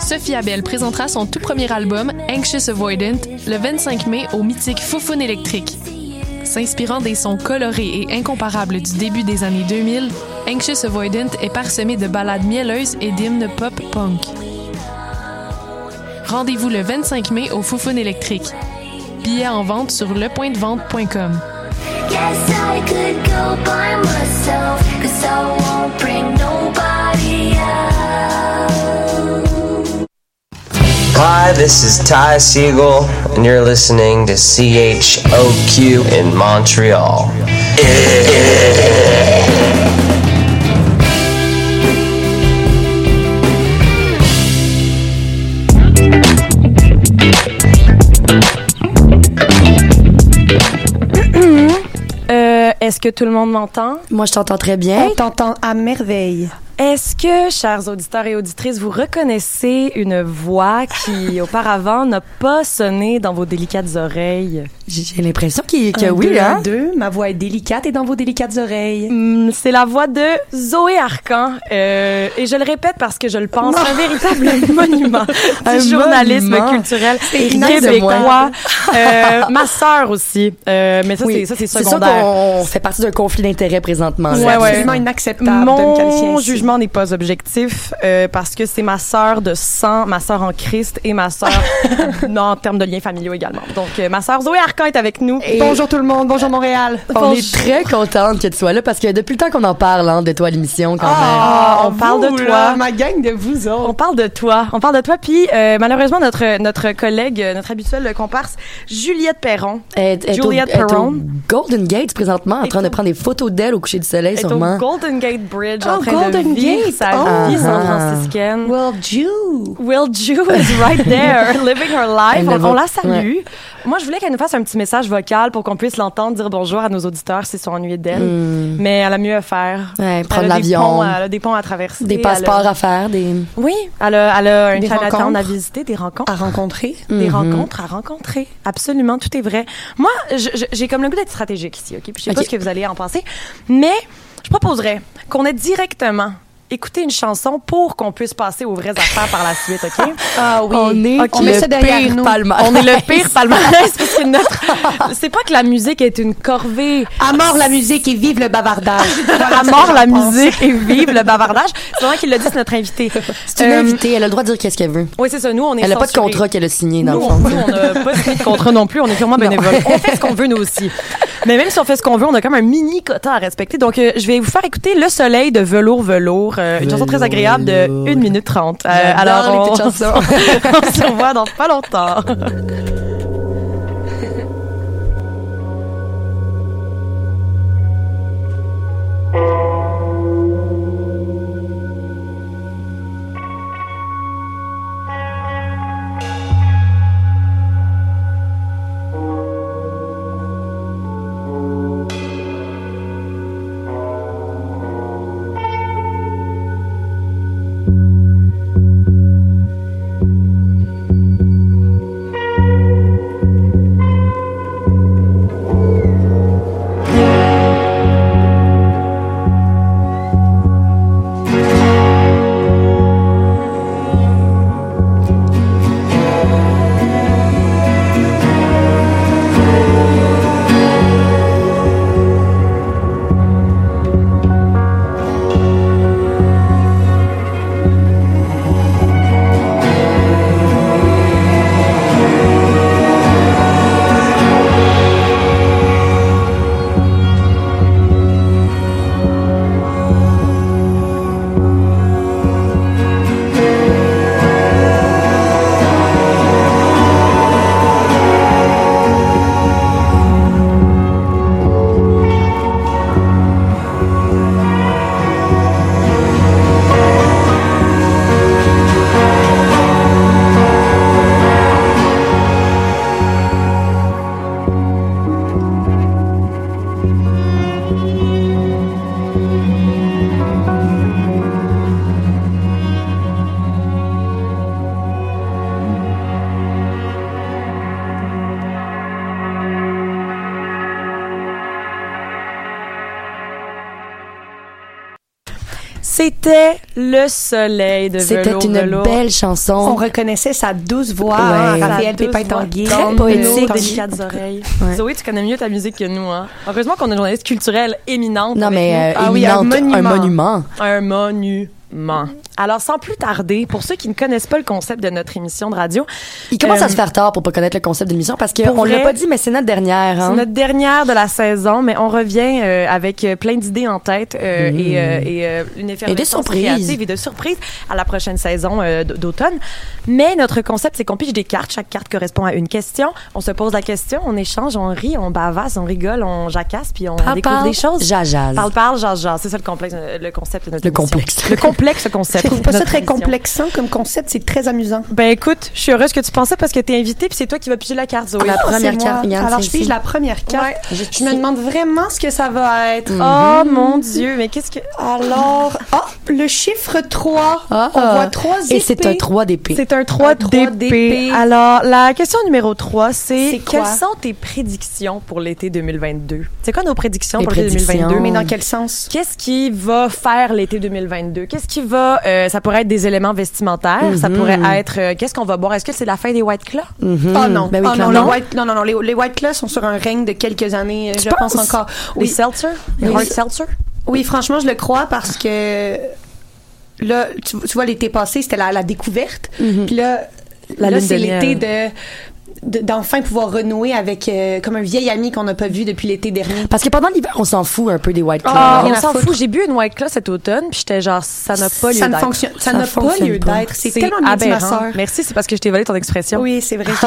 Sophie Abel présentera son tout premier album, Anxious Avoidant, le 25 mai au mythique Foufoune électrique. S'inspirant des sons colorés et incomparables du début des années 2000, Anxious Avoidant est parsemé de ballades mielleuses et d'hymnes pop-punk. Rendez-vous le 25 mai au Foufoune électrique. Billets en vente sur lepointdevente.com. Hi, this is Ty Siegel, and you're listening to CHOQ in Montreal. Euh, Est-ce que tout le monde m'entend? Moi, je t'entends très bien. On t'entend à merveille. Est-ce que, chers auditeurs et auditrices, vous reconnaissez une voix qui, auparavant, n'a pas sonné dans vos délicates oreilles? J'ai l'impression qu'il- que Un, oui, deux, hein? un, deux. Ma voix est délicate et dans vos délicates oreilles. Hmm, C'est la voix de Zoé Arcan. Euh, et je le répète parce que je le pense, un véritable monument Un du journalisme monument. culturel québécois. Euh, ma sœur aussi. Euh, mais ça, c'est ça, c'est sûr secondaire. qu'on fait partie d'un conflit d'intérêts présentement. Ouais, ouais. absolument inacceptable de me qualifier Mon ainsi. jugement n'est pas objectif euh, parce que c'est ma sœur de sang, ma sœur en Christ et ma sœur non, en termes de liens familiaux également. Donc, euh, ma sœur Zoé Arcan est avec nous. Et- Bonjour tout le monde, bonjour Montréal. On est très contente que tu sois là parce que depuis le temps qu'on en parle hein, de toi à l'émission quand Ah, on parle de toi. là, ma gang de vous On autres. parle de toi. On parle de toi. Puis, euh, malheureusement, notre, notre collègue, notre habituelle comparse, Juliette Perron, même. Est au- Juliette elle est au Perron. Golden Gate présentement en Est train de prendre des photos d'elle au coucher du soleil est au sûrement. Golden Gate Bridge en Oh, train Golden vivre Gate. sa Oh. vie Ah. san-franciscaine. Well, Jew. Will Jew is right there, living her life. On, on la salue. Moi, je voulais qu'elle nous fasse un petit message vocal pour qu'on puisse l'entendre dire bonjour à nos auditeurs s'ils sont ennuyés d'elle. Mais elle a mieux à faire. Hmm. Ouais, prendre l'avion. Elle a des ponts à traverser. Des Elle passeports a- à faire, des... Oui, elle a, elle a un Chinatown à visiter, des rencontres. À rencontrer. Des Mhm. rencontres à rencontrer. Absolument, tout est vrai. Moi, j'ai comme le goût d'être stratégique ici, OK? Puis je sais pas ce que vous allez en penser. Mais je proposerais qu'on ait directement écouté une chanson pour qu'on puisse passer aux vraies affaires par la suite, OK? Ah oui. On est Ok. On met le ça derrière pire nous. palmarès. On est le pire palmarès parce que notre... C'est pas que la musique est une corvée. À mort la musique et vive le bavardage. À mort la musique et vive le bavardage. C'est vrai qu'il l'a dit, c'est notre invité. C'est une Euh, invitée, elle a le droit de dire qu'est-ce qu'elle veut. Oui, c'est ça. Nous, on est Elle n'a pas de contrat qu'elle a signé dans Nous, le on, fond. nous, on n'a pas signé de contrat non plus, on est purement bénévole. On fait ce qu'on veut, nous aussi. Mais même si on fait ce qu'on veut, on a comme un mini quota à respecter. Donc, euh, je vais vous faire écouter Le Soleil de Velours Velours, euh, une chanson très agréable de 1 minute 30. Euh, alors, on se revoit dans pas longtemps. Thank C'était le soleil de C'était une velours. belle On chanson. reconnaissait sa douce voix, Ouais. hein, Sa Raphaël douce Pépin voix. Tanguy. Très poétique. délicates oreilles. Ouais. Zoé, tu connais mieux ta musique que nous, hein. Heureusement qu'on a une journaliste culturelle éminente. Non, mais euh, Ah oui, un monument. Un monument. Alors, sans plus tarder, pour ceux qui ne connaissent pas le concept de notre émission de radio, Il commence Euh, à se faire tard pour pas connaître le concept de l'émission parce qu'on l'a pas dit, mais c'est notre dernière. Hein? c'est notre dernière de la saison, mais on revient euh, avec euh, plein d'idées en tête euh, et, euh, et euh, une effervescence surprises. créative et de surprises à la prochaine saison euh, d'automne. Mais notre concept, c'est qu'on pige des cartes. Chaque carte correspond à une question. On se pose la question, on échange, on rit, on bavasse, on rigole, on jacasse, puis on Parle, découvre parle, des choses. jajase. Parle, parle, jase. C'est ça le complexe, euh, le concept de notre Le émission. complexe. Le complexe concept. Je trouve pas de ça très émission. complexant comme concept, c'est très amusant. Ben écoute, je suis heureuse que tu pensais parce que t'es invité puis c'est toi qui vas piger la carte, Zoé. La Ah, première c'est moi. carte, regarde, Alors, je pige ici. la première carte. Ouais. Je me demande vraiment ce que ça va être. Oh mon Dieu, mais qu'est-ce que... Alors, ah, le chiffre 3. Ah, On voit trois Et c'est épées. un 3 d'épée. C'est un 3 Un 3 d'épée. Alors, la question numéro 3, c'est quelles sont tes prédictions pour l'été 2022? C'est quoi nos prédictions Les pour l'été prédictions. 2022? Mais dans quel sens? Qu'est-ce qui va faire l'été 2022? Qu'est-ce qui va... euh, ça pourrait être des éléments vestimentaires. Ça pourrait être... euh, Qu'est-ce qu'on va boire? Est-ce que c'est la fin des White Claws? Mhm. Oh non, Ben oui, oh non, les white, non, non, non, les, les White Claws sont sur un règne de quelques années, euh, je pense encore. Les Oui, seltzer? Les hard seltzer? oui, franchement, je le crois parce que là, tu, tu vois, l'été passé, c'était la, la découverte. Puis là, La là c'est l'été de- d'enfin pouvoir renouer avec euh, comme un vieil ami qu'on n'a pas vu depuis l'été dernier. Parce que pendant l'hiver, on s'en fout un peu des White Claws. Ah, rien on à s'en fout. J'ai bu une White Claw cet automne, puis j'étais genre, ça n'a pas lieu d'être. fonctionne, ça Ça n'a pas lieu pas. d'être. C'est tellement bien dit, ma aberrant. sœur. Merci, c'est parce que je t'ai volé ton expression. Oui, c'est vrai.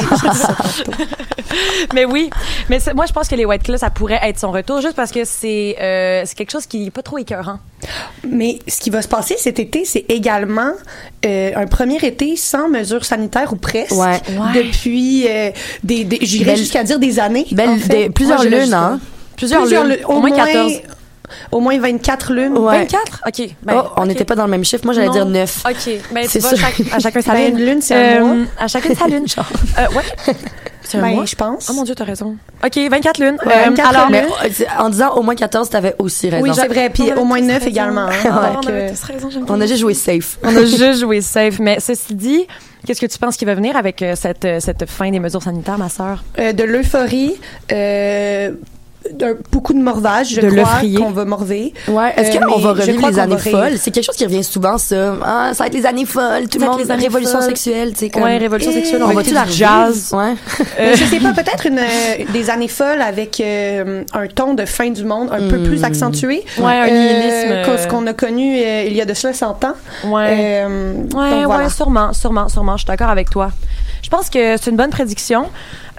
Mais oui, mais moi je pense que les White Claws ça pourrait être son retour juste parce que c'est euh, c'est quelque chose qui est pas trop écœurant. Mais ce qui va se passer cet été, c'est également euh, un premier été sans mesures sanitaires ou presque. Ouais. Ouais. Depuis euh, des, des j'irais jusqu'à dire des années. Belle- en fait. des- plusieurs Moi, lunes, hein? Plusieurs, Plusieurs lunes, lunes. au moins 14. Au moins 24 lunes. Ouais. 24 OK. Ben, Oh, on n'était pas dans le même chiffre. Moi, j'allais dire 9. OK. Ben, C'est ça. chaque- à chacun sa Ben, lune. une lune, c'est un Euh, mois. À chacun sa lune. Euh, ouais. C'est un Ben, mois? je pense. Oh mon Dieu, t'as raison. OK, 24 lunes. Ouais, Euh, 24 alors, lunes. Mais euh, en disant au moins 14, t'avais aussi raison. Oui, c'est vrai. Puis au moins tous 9 raison. également. hein. Ah, Donc, on avait euh, tous raison, On a juste joué safe. On a juste joué safe. Mais ceci dit, qu'est-ce que tu penses qui va venir avec euh, cette, euh, cette fin des mesures sanitaires, ma sœur? euh, de l'euphorie, euh, beaucoup de morvage, je De crois qu'on va morver. Ouais. Est-ce Euh, qu'on va revivre les années folles? C'est quelque chose qui revient souvent, ça. Ah, ça va être les années folles. Tout le Ça va monde, être les années révolution folles. sexuelle, tu sais, comme. Ouais, révolution sexuelle, on, on va va-tu écouter la du jazz? Ouais. Euh, je sais pas, peut-être une euh, des années folles avec euh, un ton de fin du monde un peu plus accentué. Ouais, un nihilisme, que euh, ce qu'on a connu euh, il y a de cela 100 ans. Ouais. Euh, donc Ouais, voilà. ouais, sûrement, sûrement, sûrement. Je suis d'accord avec toi. Je pense que c'est une bonne prédiction.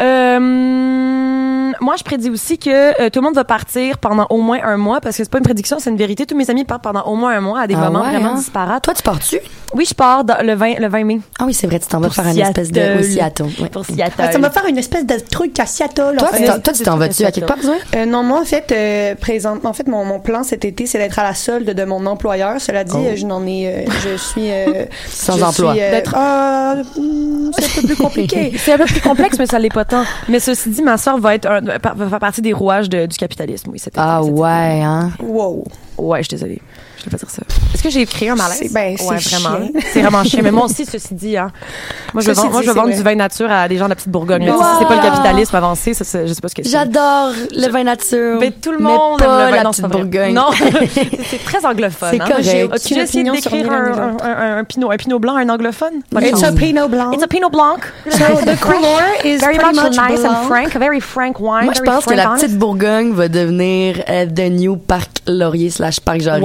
Euh, moi, je prédis aussi que euh, tout le monde va partir pendant au moins un mois parce que c'est pas une prédiction, c'est une vérité. Tous mes amis partent pendant au moins un mois à des Ah moments ouais, vraiment hein? disparates. Toi, tu pars-tu? Oui, je pars dans- le 20, le 20 mai Ah oui, c'est vrai, tu t'en vas Pour faire une espèce de. Oui, Seattle. ouais. pour Seattle. Ah, ça va faire une espèce de truc à Seattle. Toi, en tu fait. t'en- toi, tu t'en vas-tu à quelque part? Euh, non, moi, en fait, euh, présentement, en fait, mon, mon plan cet été, c'est d'être à la solde de mon employeur. Cela dit, Oh. je n'en ai, euh, je suis euh, Sans je emploi. euh, ah, c'est un peu plus compliqué. C'est un peu plus complexe, mais ça l'est pas Mais ceci dit, ma soeur va être un- va faire partie des rouages de- du capitalisme, oui. cet été, Ah cet été. ouais, hein? wow. Ouais, je suis désolée. Je vais pas dire ça. Est-ce que j'ai créé un malaise? C'est- ben, ouais, c'est vraiment. C'est vraiment chien. Mais moi aussi, ceci dit, hein. Moi, je vendre, moi, dit, je vendre vrai. du vin nature à des gens de la petite Bourgogne. Wow. Si c'est pas le capitalisme avancé, ça, je sais pas ce que c'est. J'adore le vin nature. Mais tout le mais monde pas aime le vin. la petite. Bourgogne. Non, c'est très anglophone. C'est hein. correct. J'ai As-tu déjà essayé d'écrire un, un, pinot, un pinot blanc, un anglophone? It's a Pinot Blanc. It's a pinot blanc. So the color is Very much, nice and frank, very frank wine. Moi, je pense que la petite Bourgogne va devenir euh, The New Parc Laurier slash Parc Jarry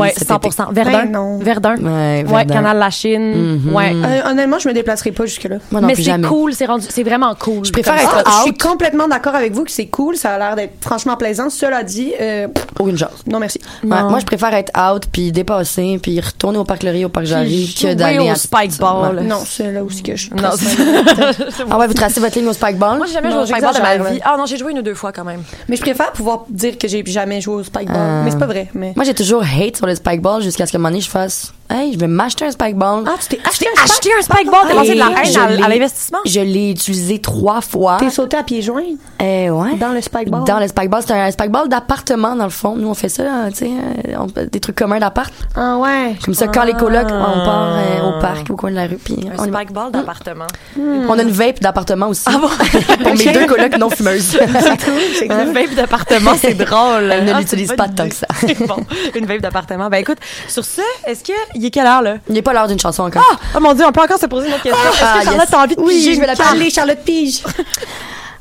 100%. été. Verdun? Ben non. Verdun? Ouais. Canal La Chine. Mhm. Ouais. Euh, honnêtement, je me déplacerai pas jusque-là. Moi non Mais plus c'est jamais. cool, c'est rendu, c'est vraiment cool. Je préfère être. Ah, je suis complètement d'accord avec vous que c'est cool. Ça a l'air d'être franchement plaisant. Cela dit, euh, Aucune chance. non merci. Ouais, Non. moi, je préfère être out puis dépasser puis retourner au Parc Laurier au Parc Jarry que d'aller au à spike ball. Ouais. Non, c'est là où c'est que je. Non, Ah ouais, vous tracez votre ligne au spike ball? Moi, j'ai jamais joué au spikeball de ma vie. Ah non, j'ai joué une ou deux fois quand même. Mais je préfère pouvoir dire que j'ai jamais joué au spikeball. Ah. Mais c'est pas vrai. Mais Moi, j'ai toujours hate sur le spike ball jusqu'à ce qu'à un moment fasse hey, je vais m'acheter un spike ball. Ah, tu t'es acheté un acheté un spike ball, t'as lancé de la haine je à, l'investissement. Je l'ai utilisé trois fois. T'es sauté à pieds joints? Euh, ouais. dans le spike ball? Dans le spike ball, c'est un spike ball d'appartement dans le fond. Nous on fait ça, tu sais, euh, on fait des trucs communs d'appart. Ah ouais. Comme ça, quand les colocs, Ah. on part euh, au parc, au coin de la rue, puis on, Un va. spike ball d'appartement. on a une vape d'appartement aussi. Ah bon? Pour mes deux colocs non fumeuses. Un vape d'appartement, c'est drôle. Elle ne Ah, l'utilise c'est pas une tant que ça. C'est bon, une vape d'appartement. Ben écoute, sur ce, est-ce que il est quelle heure là? Il n'est pas l'heure d'une chanson encore. Ah, oh mon dieu, on peut encore se poser une autre question. Est-ce Ah, que Charlotte yes. t'as envie de Oui, piger? Je vais la? Allez, Charlotte Pige.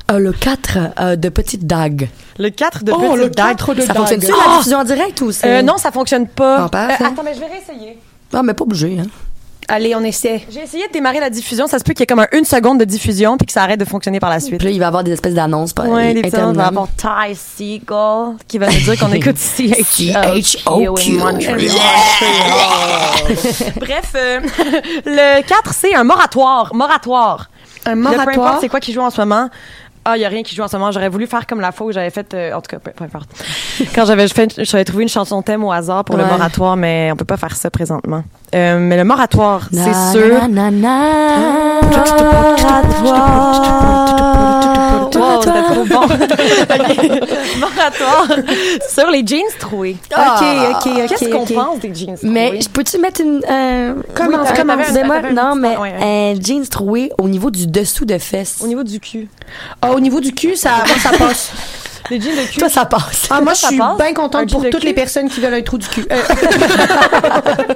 Euh, le 4 euh, de Petite Dague. Le 4 de Oh, petite le dague. 4 de Ça dague. fonctionne-tu Ah! la diffusion en direct ou c'est... Euh, non, ça fonctionne pas. Ah. Euh, attends, mais je vais réessayer. Ah, mais pas obligé, hein. Allez, on essaie. J'ai essayé de démarrer la diffusion. Ça se peut qu'il y ait comme un une seconde de diffusion puis que ça arrête de fonctionner par la suite. Puis là, il va y avoir des espèces d'annonces. pas- Ouais, les petits on va interminables. avoir Ty Seagull qui va nous dire qu'on écoute CHOQ. Bref, euh, le 4, c'est un moratoire. Moratoire. Un Le peu importe moratoire? c'est quoi qui joue en ce moment. Ah, il y a rien qui joue en ce moment. J'aurais voulu faire comme la fois où j'avais fait, euh, en tout cas, peu, peu importe. Quand j'avais fait, j'avais trouvé une chanson thème au hasard pour le Ouais. moratoire, mais on peut pas faire ça présentement. Euh, mais le moratoire, c'est sûr. na, na, na, Moratoire. Wow, c'était trop bon. Moratoire sur les jeans troués. Ok, ok, ok. Qu'est-ce qu'on ok. pense des jeans troués? Mais je peux-tu mettre une. Euh, Comment- oui, comment- Non, mais point, ouais, un jeans troué au niveau du dessous de fesses. Au niveau du cul. Ah, au niveau du cul, ça, moi, ça passe. Les jeans de cul. Toi, ça passe. Ah, moi, je Ça suis passe? bien contente pour toutes cul? les personnes qui veulent un trou du cul. Euh,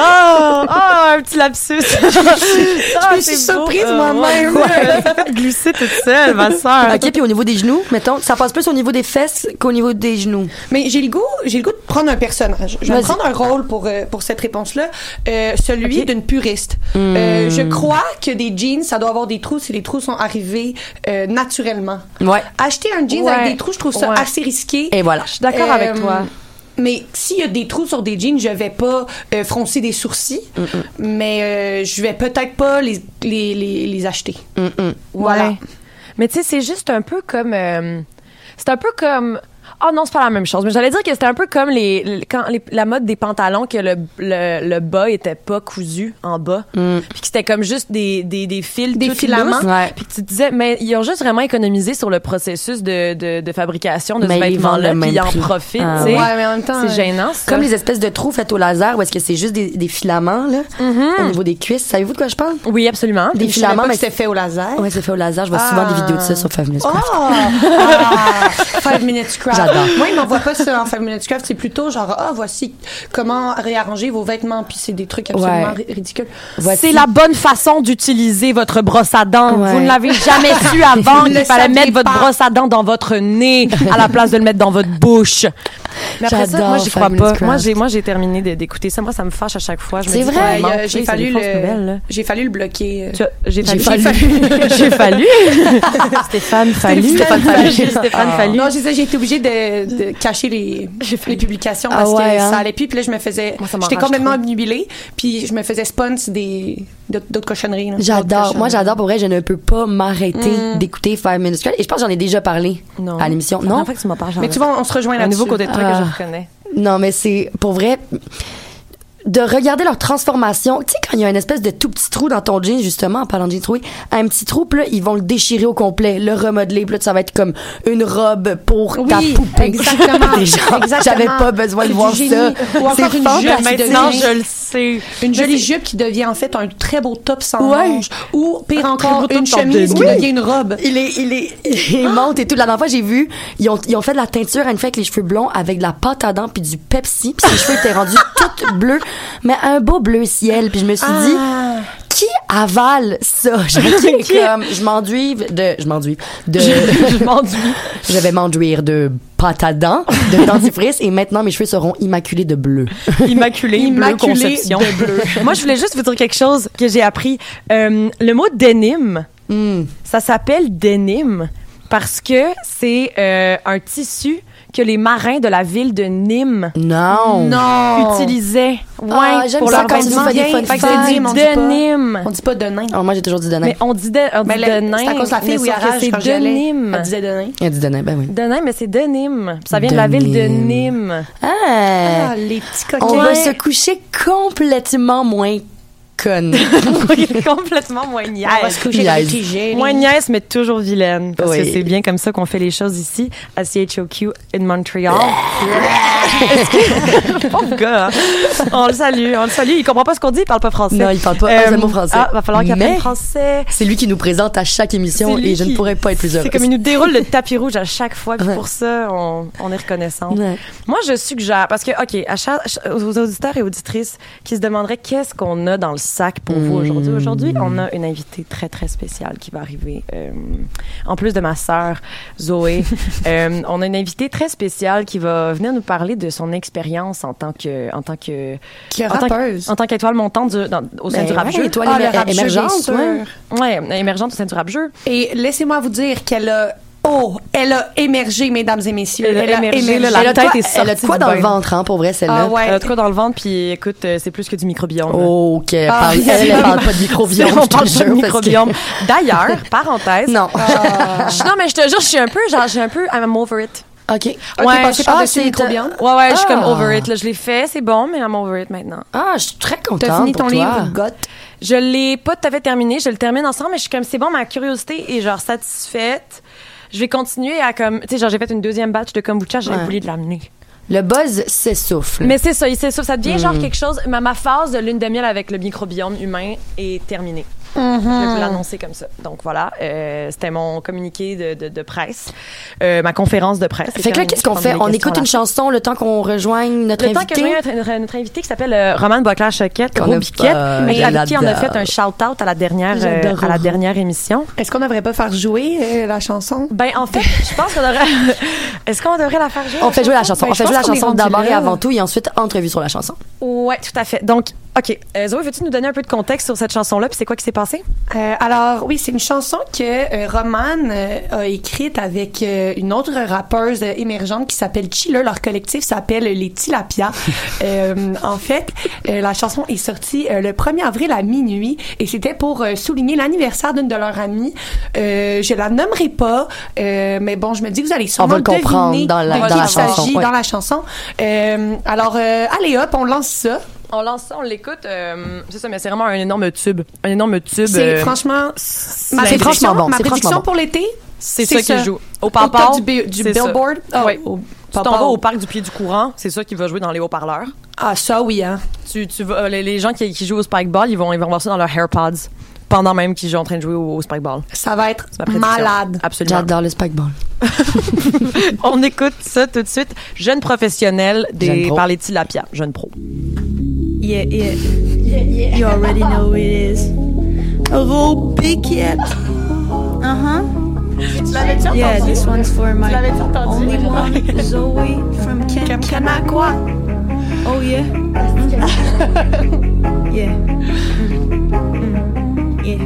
Oh, oh, un petit lapsus. Ah, je me suis beau. surprise Euh, moi-même. ouais, ouais. Ça fait glisser toute seule, ma soeur. OK, puis au niveau des genoux, mettons, ça passe plus au niveau des fesses qu'au niveau des genoux. Mais j'ai le goût, j'ai le goût de prendre un personnage. Je vais prendre un rôle pour euh, pour cette réponse-là, euh, celui d'une puriste. Hmm. Euh, je crois que des jeans, ça doit avoir des trous si les trous sont arrivés euh, naturellement. Ouais. Acheter un jean Ouais. avec des trous, je trouve ça Ouais. assez risqué. Et voilà. Je suis d'accord Euh, avec toi. Mais s'il y a des trous sur des jeans, je vais pas euh, froncer des sourcils, mais euh, je vais peut-être pas les, les, les, les acheter. Voilà. Ouais. Mais tu sais, c'est juste un peu comme. euh, c'est un peu comme. Oh non, c'est pas la même chose. Mais j'allais dire que c'était un peu comme les, les- quand les- la mode des pantalons que le, le, le bas était pas cousu en bas. Puis que c'était comme juste des, des, des fils Des filaments. Ouais. Puis que tu te disais, mais ils ont juste vraiment économisé sur le processus de, de, de fabrication de Mais ce vêtement-là. Puis ils en profitent, Ah, tu sais. Ouais, mais en même temps, C'est gênant, ça. Comme les espèces de trous faits au laser, où est-ce que c'est juste des, des filaments, là, au niveau des cuisses. Savez-vous de quoi je parle? Oui, absolument. Des filaments, mais c'était fait au laser. Ouais, c'est fait au laser. Je vois souvent des vidéos de ça sur Five Minutes Oh! Craft. Ah! Five Minutes Craft. J'adore. Moi, ils m'envoient pas ça en Five Minutes Craft. C'est plutôt genre, ah, voici comment réarranger vos vêtements. Puis c'est des trucs absolument Ouais. ridicules. C'est la bonne façon d'utiliser votre brosse à dents. Ouais. Vous ne l'avez jamais su avant le fallait mettre votre pas. brosse à dents dans votre nez à la place de le mettre dans votre bouche. Mais après ça, moi, j'y crois pas. Moi, j'ai, moi, j'ai terminé d'écouter ça. Moi, ça me fâche à chaque fois. C'est vrai? euh, j'ai fallu le, j'ai fallu le bloquer. J'ai J'ai fallu. fallu. J'ai fallu. Stéphane Fallu. Stéphane Fallu. Non, j'ai été obligée de, de cacher les, les publications Ah parce ouais, que hein? ça allait plus. Puis là, je me faisais. J'étais complètement trop. obnubilée. Puis je me faisais sponsor des d'autres cochonneries. J'adore. Moi, j'adore. Pour vrai, je ne peux pas m'arrêter d'écouter Five Minutes Craft. Et je pense que j'en ai déjà parlé Non. à l'émission. Non? fois que tu m'en parles, Mais tu vois, on se rejoint un là-dessus. nouveau côté de toi Ah. que je reconnais. Non, mais c'est pour vrai de regarder leur transformation. Tu sais, quand il y a une espèce de tout petit trou dans ton jean, justement, en parlant de jean troué, un petit trou, puis là, ils vont le déchirer au complet, le remodeler, puis là, ça va être comme une robe pour ta Oui, poupée. exactement. J'avais pas besoin de voir génie. ça. Ou encore C'est une jupe Maintenant, devient- je le sais. Une jolie jupe qui devient en fait un très beau top sans Ouais. manches. Ou pire Un encore, une chemise qui denim. devient une robe. Il est, il est, il monte et tout. La dernière fois, j'ai vu, ils ont, ils ont fait de la teinture à une fille avec les cheveux blonds, avec de la pâte à dents puis du Pepsi, puis ses cheveux étaient rendus tout bleus, mais un beau bleu ciel. Puis je me suis dit, Ah. qui avale ça? Je comme, je m'enduive de, je m'enduive de, Je m'enduis. je vais m'enduire de pâte à dents, de dentifrice, et maintenant mes cheveux seront immaculés de bleu. Immaculée, Immaculée bleu conception. de bleu. Moi, je voulais juste vous dire quelque chose que j'ai appris. Euh, le mot denim, Hmm. ça s'appelle denim parce que c'est euh, un tissu que les marins de la ville de Nîmes Non. Non. utilisaient. Ouais, Ah, pour leur quand des fun Fait c'est dit On dit de pas. Nîmes. On dit pas de nain. Oh, moi, j'ai toujours dit Denain. Mais on dit de, on dit Mais de Nîmes. c'est à cause de la fille que garage c'est quand de. Nîmes. Elle disait de nain. Elle dit Denain, ben oui. De Nîmes, mais c'est de Nîmes. Ça vient de, De la ville de Nîmes. Nîmes. Ah. Ah, les petits On coquins. va se coucher complètement moins conne. Complètement moins niaise. On va se coucher avec Niaise. les petits génies. Moins niaise, mais toujours vilaine. Parce Oui. que c'est bien comme ça qu'on fait les choses ici, à CHOQ in Montreal. Est-ce que... Pauvre gars, hein? On le salue, on le salue. Il comprend pas ce qu'on dit, il parle pas français. Non, il parle pas un seul mot français. Ah, va falloir qu'il apprenne français. C'est lui qui nous présente à chaque émission et je ne pourrais pas être plus heureuse. C'est comme il nous déroule le tapis rouge à chaque fois, puis Ouais. pour ça, on, on est reconnaissant. Ouais. Moi, je suggère, parce que, OK, à chaque, aux auditeurs et auditrices qui se demanderaient qu'est-ce qu'on a dans le sac pour vous aujourd'hui. Aujourd'hui, on a une invitée très, très spéciale qui va arriver. euh, en plus de ma sœur, Zoé, euh, on a une invitée très spéciale qui va venir nous parler de son expérience en tant que, en tant que, Qui est en tant que- rappeuse. en tant qu'étoile montante du- dans- au sein Ben du rap ouais, étoile Ah, émergente. Ouais, émergente au sein du rap jeu. Et laissez-moi vous dire qu'elle a. Oh, elle a émergé, mesdames et messieurs. Elle a émergé, là, Elle la a tête quoi, est sortie elle a de quoi dans le ventre, hein, pour vrai, celle-là? Ah ouais. Elle a de quoi dans le ventre, puis écoute, euh, c'est plus que du microbiome. là. Ok, elle Ah, parle, elle, elle parle pas de microbiome, on parle pas de que- microbiome. D'ailleurs, parenthèse. Non. Je- non, mais je te jure, je suis un peu, genre, je suis un peu, I'm over it. OK. Ah, t'es passé ah, par-dessus le c'est- microbiome? Ouais, ouais, je suis comme Ah. over it. Là, je l'ai fait, c'est bon, mais I'm over it maintenant. Ah, je suis très contente T'as fini ton livre, Goth. Je l'ai pas tout à fait terminé, je le termine ensemble, mais je suis comme, c'est bon, ma curiosité est genre satisfaite. Je vais continuer à comme, tu sais, genre, j'ai fait une deuxième batch de kombucha, j'ai Ouais. voulu de l'amener. Le buzz s'essouffle. Mais c'est ça, c'est ça, ça devient Mm. genre quelque chose. Ma, ma phase de lune de miel avec le microbiome humain est terminée. Mm-hmm. Je vais vous l'annoncer comme ça. Donc voilà, euh, c'était mon communiqué de, de, de presse, euh, ma conférence de presse. Fait que là, qu'est-ce qu'on Je fait? On écoute une chanson le temps qu'on rejoigne notre le temps que je invité. viens notre, notre invité qui s'appelle euh, Romane Boisclair-Choquette, gros a biquette, pas- mais avec qui on a fait un shout-out à la dernière, euh, à la dernière émission. Est-ce qu'on devrait pas faire jouer euh, la chanson? Ben, en fait, je pense qu'on devrait... Est-ce qu'on devrait la faire jouer? On fait jouer la chanson? Ben, on je fait jouer la chanson d'abord et avant tout et ensuite entrevue sur la chanson. Ouais, tout à fait. Donc, OK. Euh, Zoé, veux-tu nous donner un peu de contexte sur cette chanson-là, puis c'est quoi qui s'est passé? Euh, alors oui, c'est une chanson que euh, Romane euh, a écrite avec euh, une autre rappeuse euh, émergente qui s'appelle Chiller. Leur collectif s'appelle les Tilapia. Euh, en fait, euh, la chanson est sortie euh, le 1er avril à minuit et c'était pour euh, souligner l'anniversaire d'une de leurs amies. Euh, je la nommerai pas, euh, mais bon, je me dis que vous allez sûrement va le comprendre deviner dans la- de dans qui la il s'agit chanson, ouais. dans la chanson. Euh, alors, euh, allez hop, on lance ça. On lance ça, on l'écoute. euh, c'est ça, mais c'est vraiment un énorme tube. Un énorme tube. C'est euh, franchement c'est ma franchement bon, ma c'est prédiction franchement bon. pour l'été. c'est ça qui joue. Au top du, bi- du billboard. Ah, oui. au- Tu t'en Papa. vas au parc du pied du courant, c'est ça qui va jouer dans les haut-parleurs. Ah, ça, oui, hein. Tu, tu vas, euh, les, les gens qui, qui jouent au spikeball, ils vont, ils vont voir ça dans leurs AirPods pendant même qu'ils sont en train de jouer au, au spikeball. Ça va être malade. Absolument. J'adore le spikeball. On écoute ça tout de suite. Jeune professionnel des, Jeune par les tilapia. Jeune pro. Yeah, yeah. yeah You already know who it is. A little big cat. Uh huh. Yeah, this one's for my only one, Zoe from Ken Kanakwa. Oh yeah. Mm. yeah. Mm. Yeah.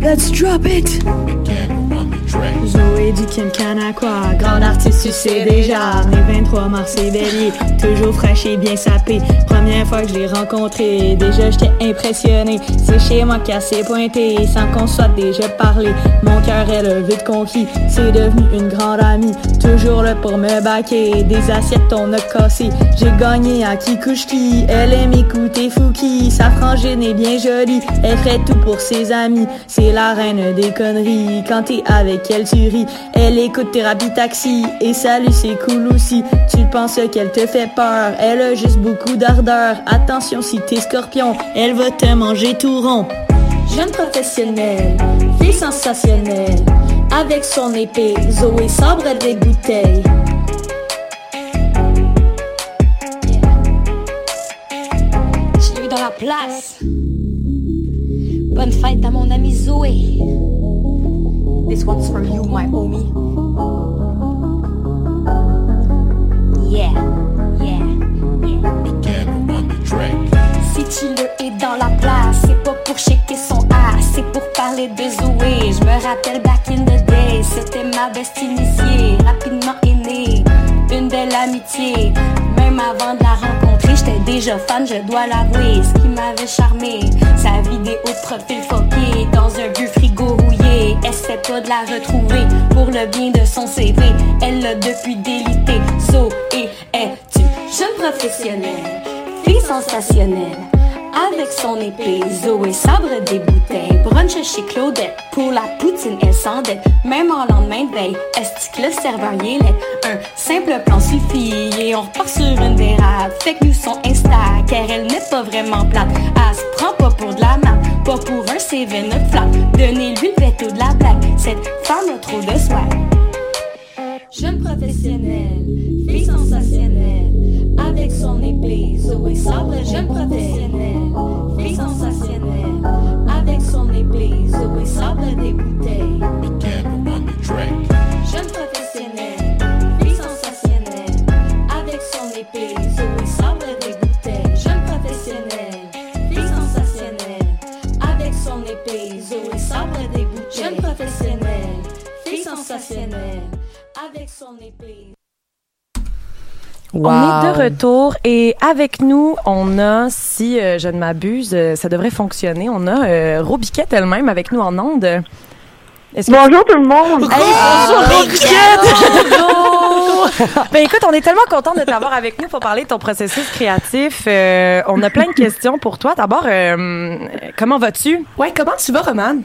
Let's drop it. Zoé du Kim Kanakwa, grande artiste, tu sais déjà. Né 23 mars et bélier, toujours fraîche et bien sapé. Première fois que je l'ai rencontré, déjà j'étais impressionné. C'est chez moi qu'elle s'est pointée, sans qu'on soit déjà parlé. Mon cœur elle a vite conquis, c'est devenu une grande amie. Toujours là pour me baquer, des assiettes on a cassé. J'ai gagné à qui couche qui, elle aime écouter Fouki. Sa frangine est bien jolie, elle ferait tout pour ses amis. C'est la reine des conneries, quand t'es avec elle tu ris. Elle écoute thérapie taxi, et salut c'est cool aussi. Tu penses qu'elle te fait peur, elle a juste beaucoup d'ardeur. Attention si t'es scorpion, elle va te manger tout rond. Jeune professionnelle, fille sensationnelle, avec son épée, Zoé sabre des bouteilles. Eu dans la place. Bonne fête à mon ami Zoé. This one's for you, my homie. Yeah, yeah, yeah. Si Chiller est dans la place, c'est pas pour checker son ass, c'est pour parler de Zoé. Je me rappelle back in the days, la best initiée, rapidement est née une belle amitié. Même avant de la rencontrer, j'étais déjà fan, je dois l'avouer. Ce qui m'avait charmé, sa vidéo de profil foqué dans un vieux frigo pas de la retrouver pour le bien de son CV. Elle l'a depuis délité. So et es-tu jeune professionnelle, fille sensationnelle? Avec son épée, Zoé sabre des bouteilles. Brunch chez Claudette, pour la poutine, elle s'endette. Même en lendemain de veille, estique le serveur y est. Un simple plan suffit et on repart sur une dérape. Fait que nous son Insta, car elle n'est pas vraiment plate. Elle se prend pas pour de la map, pas pour un CV notre flat. Donnez-lui le veto de la blague, cette femme a trop de swag. Jeune professionnelle, fille sensationnelle, avec son épée, Zoé sabre jeune professionnelle, fille sensationnelle, avec son épée, Zoé sabre des bouteilles. Jeune professionnelle, fille sensationnelle, avec son épée, Zoé sabre des bouteilles. Jeune professionnelle, fille sensationnelle, avec son épée. On est de retour et avec nous, on a, si euh, je ne m'abuse, euh, ça devrait fonctionner, on a euh, Robiquette elle-même avec nous en onde. Bonjour tout le monde. Hey, bonjour Robiquette! Bonjour! ben écoute, on est tellement content de t'avoir avec nous pour parler de ton processus créatif. Euh, on a plein de questions pour toi. D'abord, euh, comment vas-tu? Ouais, comment tu vas, Romane?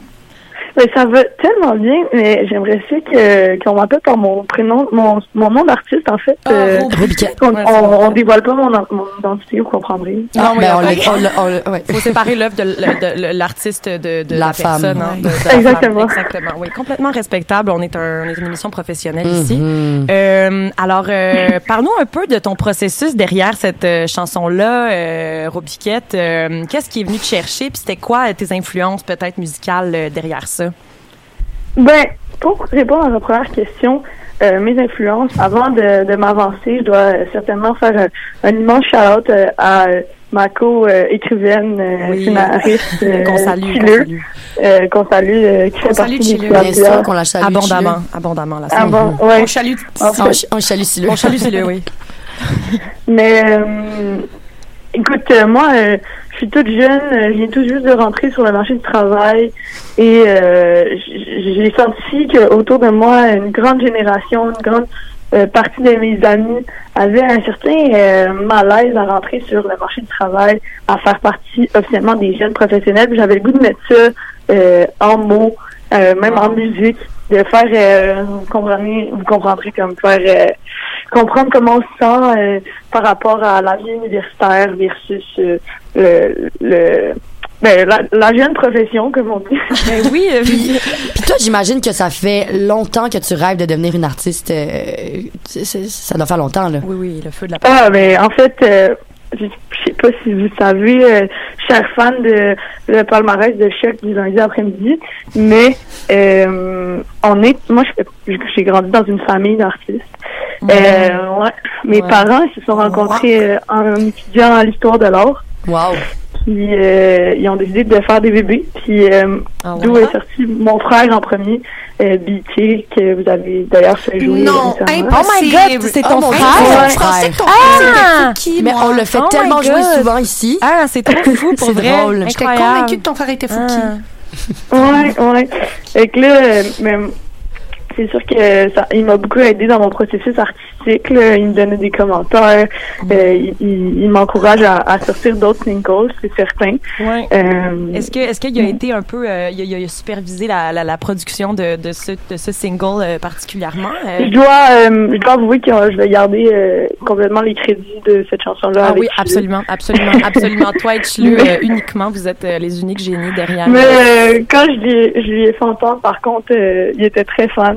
Mais ça va tellement bien, mais j'aimerais ça que qu'on m'appelle par mon prénom, mon, mon nom d'artiste en fait. euh, Robiquette. on, Ouais, on, on dévoile pas mon, mon identité, vous comprendrez. Non, oui, ben, on l'a- ouais. faut séparer l'œuvre de, l'artiste de, de La la, femme. personne. hein, de- de la Exactement. femme. Exactement. Oui, complètement respectable. On est, un, on est une émission professionnelle ici. Mhm. Euh, alors, euh, parle-nous un peu de ton processus derrière cette euh, chanson-là, euh, Robiquette. Euh, Qu'est-ce qui est venu te chercher? Puis c'était quoi euh, tes influences peut-être musicales euh, derrière ça? Ben, pour répondre à la première question, euh, mes influences, avant de, de m'avancer, je dois euh, certainement faire un immense shout-out euh, à euh, ma co-écrivaine, euh, Oui. scénariste, euh, Qu'on salue, qu'on salue. qu'on salue, qui fait Qu'on salue partie Chiller. du Bien sûr qu'on la salue. Abondamment, abondamment. Là, Ah bon, ouais. On salue. En On, fait, on salue. On salue, oui. Mais euh, écoute, euh, moi, euh, je suis toute jeune, euh, je viens tout juste de rentrer sur le marché du travail et euh, j'ai senti qu'autour de moi, une grande génération, une grande euh, partie de mes amis avaient un certain euh, malaise à rentrer sur le marché du travail, à faire partie officiellement des jeunes professionnels. J'avais le goût de mettre ça euh, en mots, euh, même en musique, de faire, euh, vous comprenez, vous comprendrez comme faire euh, comprendre comment on se sent euh, par rapport à la vie universitaire versus euh, le, le ben, la, la jeune profession, comme on dit. Ben oui, euh, Puis, puis toi, j'imagine que ça fait longtemps que tu rêves de devenir une artiste. euh, ça doit faire longtemps, là. oui, oui, le feu de la Ah, mais en fait, euh, je, sais pas si vous savez, euh, je suis fan de le palmarès de choc du lundi après-midi, mais euh, on est, moi, j'ai grandi dans une famille d'artistes. Euh, ouais. Mes Ouais. parents ils se sont rencontrés euh, en étudiant l'histoire de l'art. Wow. Puis euh, ils ont décidé de faire des bébés. Puis euh, Ah ouais. d'où est sorti mon frère en premier, euh, BT, que vous avez d'ailleurs fait jouer Non. Oh my God, c'est ton Oh mon frère? Je pensais que ton Ah! Qui, Mais moi? on le fait Oh tellement jouer souvent ici. Ah, c'est trop fou pour C'est vrai. drôle. J'étais convaincue que ton frère était Fouki. Ah. Ouais, ouais. Fait que là, euh, même, c'est sûr que ça, il m'a beaucoup aidé dans mon processus artistique. Là. Il me donnait des commentaires. euh, il il, il m'encourage à, à sortir d'autres singles, c'est certain. Ouais. Euh, Est-ce que est-ce qu'il a été un peu euh, il, a, il a supervisé la, la, la production de, de ce de ce single particulièrement je dois, je dois avouer que je vais garder complètement les crédits de cette chanson-là. Ah avec oui, absolument, absolument, absolument. Toi et Chlu, uniquement, vous êtes les uniques génies derrière. Mais quand je lui, je lui ai fait entendre, par contre, il était très fan.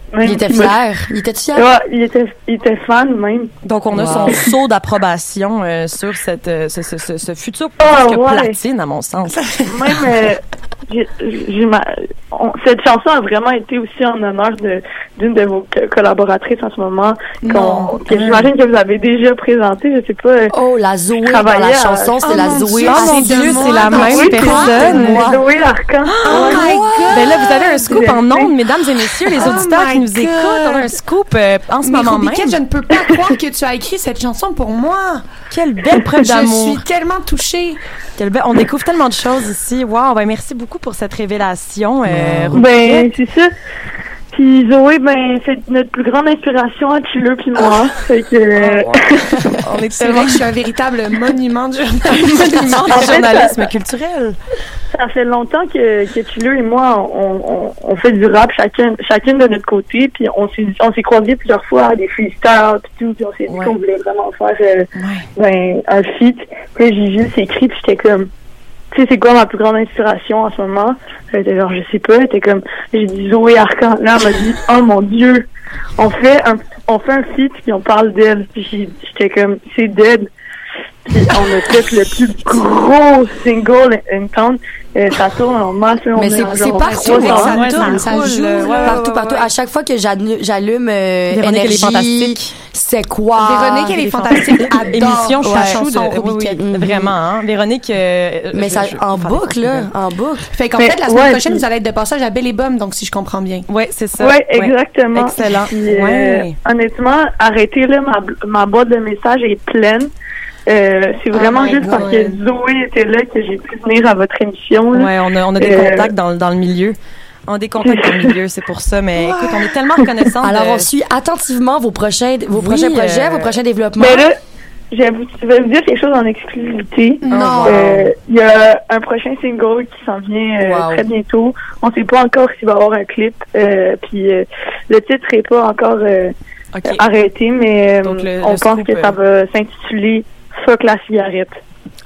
Même Il était fier. Il était fier. Ouais, il était, il était fan même. Donc on a Wow. son saut d'approbation euh, sur cette euh, ce, ce, ce, ce futur Ah, presque ouais. platine à mon sens. Même, euh, j'ai- cette chanson a vraiment été aussi en honneur de, d'une de vos co- collaboratrices en ce moment, qu'on- que j'imagine que vous avez déjà présenté, je sais pas. euh, Oh, la Zoé dans la à- chanson, c'est Oh la Zoé. Oh mon Dieu, c'est la Non, même oui, personne. Zoé Arcan. Oh my God! Ben là, vous avez un scoop en ondes, mesdames et messieurs, les Oh auditeurs nous. On a un scoop euh, en ce Mais moment Robiquette, je même. ne peux pas croire que tu as écrit cette chanson pour moi. Quelle belle preuve Je d'amour. suis tellement touchée. Quelle belle- On découvre tellement de choses ici. Wow, ben merci beaucoup pour cette révélation. Euh, Ben, c'est ça. Puis Zoé, ben, c'est notre plus grande inspiration à Chiller puis moi. Fait que, euh, on est tellement vrai que je suis un véritable monument du monument du journalisme culturel. ça fait longtemps que, que et moi, on, on, on fait du rap chacun, chacune de notre côté. Puis on s'est, on s'est croisés plusieurs fois à des freestyles puis tout. Puis on s'est dit Ouais. qu'on voulait vraiment faire euh, ben, un feat. Puis là, j'ai juste écrit puis j'étais comme... Tu sais, c'est quoi ma plus grande inspiration en ce moment? Elle genre, je sais pas. Elle était comme, j'ai dit Zoé Arcan. Là, elle m'a dit, oh mon Dieu, on fait un, on fait un feat puis on parle d'elle. Puis j'étais comme, c'est dead. Puis on a fait le plus gros single in town. Euh, ça tourne en masse. là, on Mais est c'est- partout, 300. ça Ouais, tourne, ça joue. Partout, partout. À chaque fois que j'allume, euh, Véronique, elle est Énergie, fantastique. c'est quoi? Véronique, elle est fantastique. Adore Émission chachou chanson de oui, oui, Robiquette. vraiment hein. Véronique euh, Mais je- ça, je- en boucle, là, en boucle. Fait qu'en Mais, fait, la semaine ouais, prochaine, vous allez être de passage à Belle et Bum, donc si je comprends bien. Ouais, c'est ça. Ouais, exactement. Excellent. Puis, euh, Ouais. honnêtement, arrêtez là, ma, ma boîte de messages est pleine. Euh, c'est vraiment Oh my juste parce que. Zoé était là que j'ai pu venir à votre émission. là. Ouais, on a, on a des Euh, contacts dans, dans le milieu. On a des contacts dans le milieu, c'est pour ça. Mais écoute, on est tellement reconnaissants. Alors, de- on suit attentivement vos prochains, vos Oui, prochains projets, euh, vos prochains développements. Mais là, je vais vous, je vais vous dire quelque chose en exclusivité? Non. Euh, Il y a un prochain single qui s'en vient euh, Wow. très bientôt. On sait pas encore s'il va y avoir un clip. Euh, puis euh, le titre est pas encore euh, arrêté, mais euh, Donc, le- on le pense scoop, que euh, ça va s'intituler Fuck la cigarette.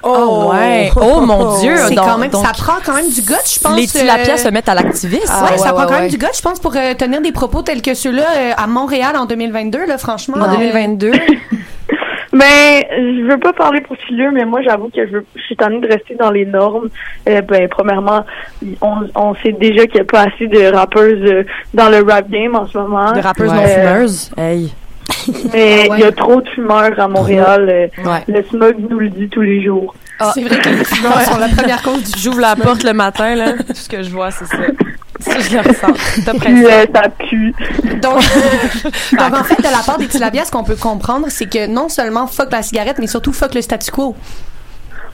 Oh, ouais. Oh, mon Dieu. C'est Donc- quand même, donc, ça prend quand même du goût, je pense. les tilapias euh, se mettent à l'activisme. Ah, ouais, ouais, ça prend ouais, quand même du goût, je pense, pour euh, tenir des propos tels que ceux-là euh, à Montréal en 2022, là, franchement. En euh, 2022. Ben, je veux pas parler pour Chiller, mais moi, j'avoue que je, veux, je suis tannée de rester dans les normes. Euh, ben, premièrement, on, on sait déjà qu'il n'y a pas assez de rappeuses euh, dans le rap game en ce moment. De rappeuses Ouais. non fumeuses. Hey. Mais il Ouais. y a trop de fumeurs à Montréal. euh, Ouais. Le smog nous le dit tous les jours. C'est vrai que les fumeurs sont la première cause du J'ouvre la porte le matin, là. Tout ce que je vois, c'est ça. Ça, je le ressens. T'as presque. euh, ça pue. Donc, donc en fait, de la part des tilapias, ce qu'on peut comprendre, c'est que non seulement fuck la cigarette, mais surtout fuck le statu quo.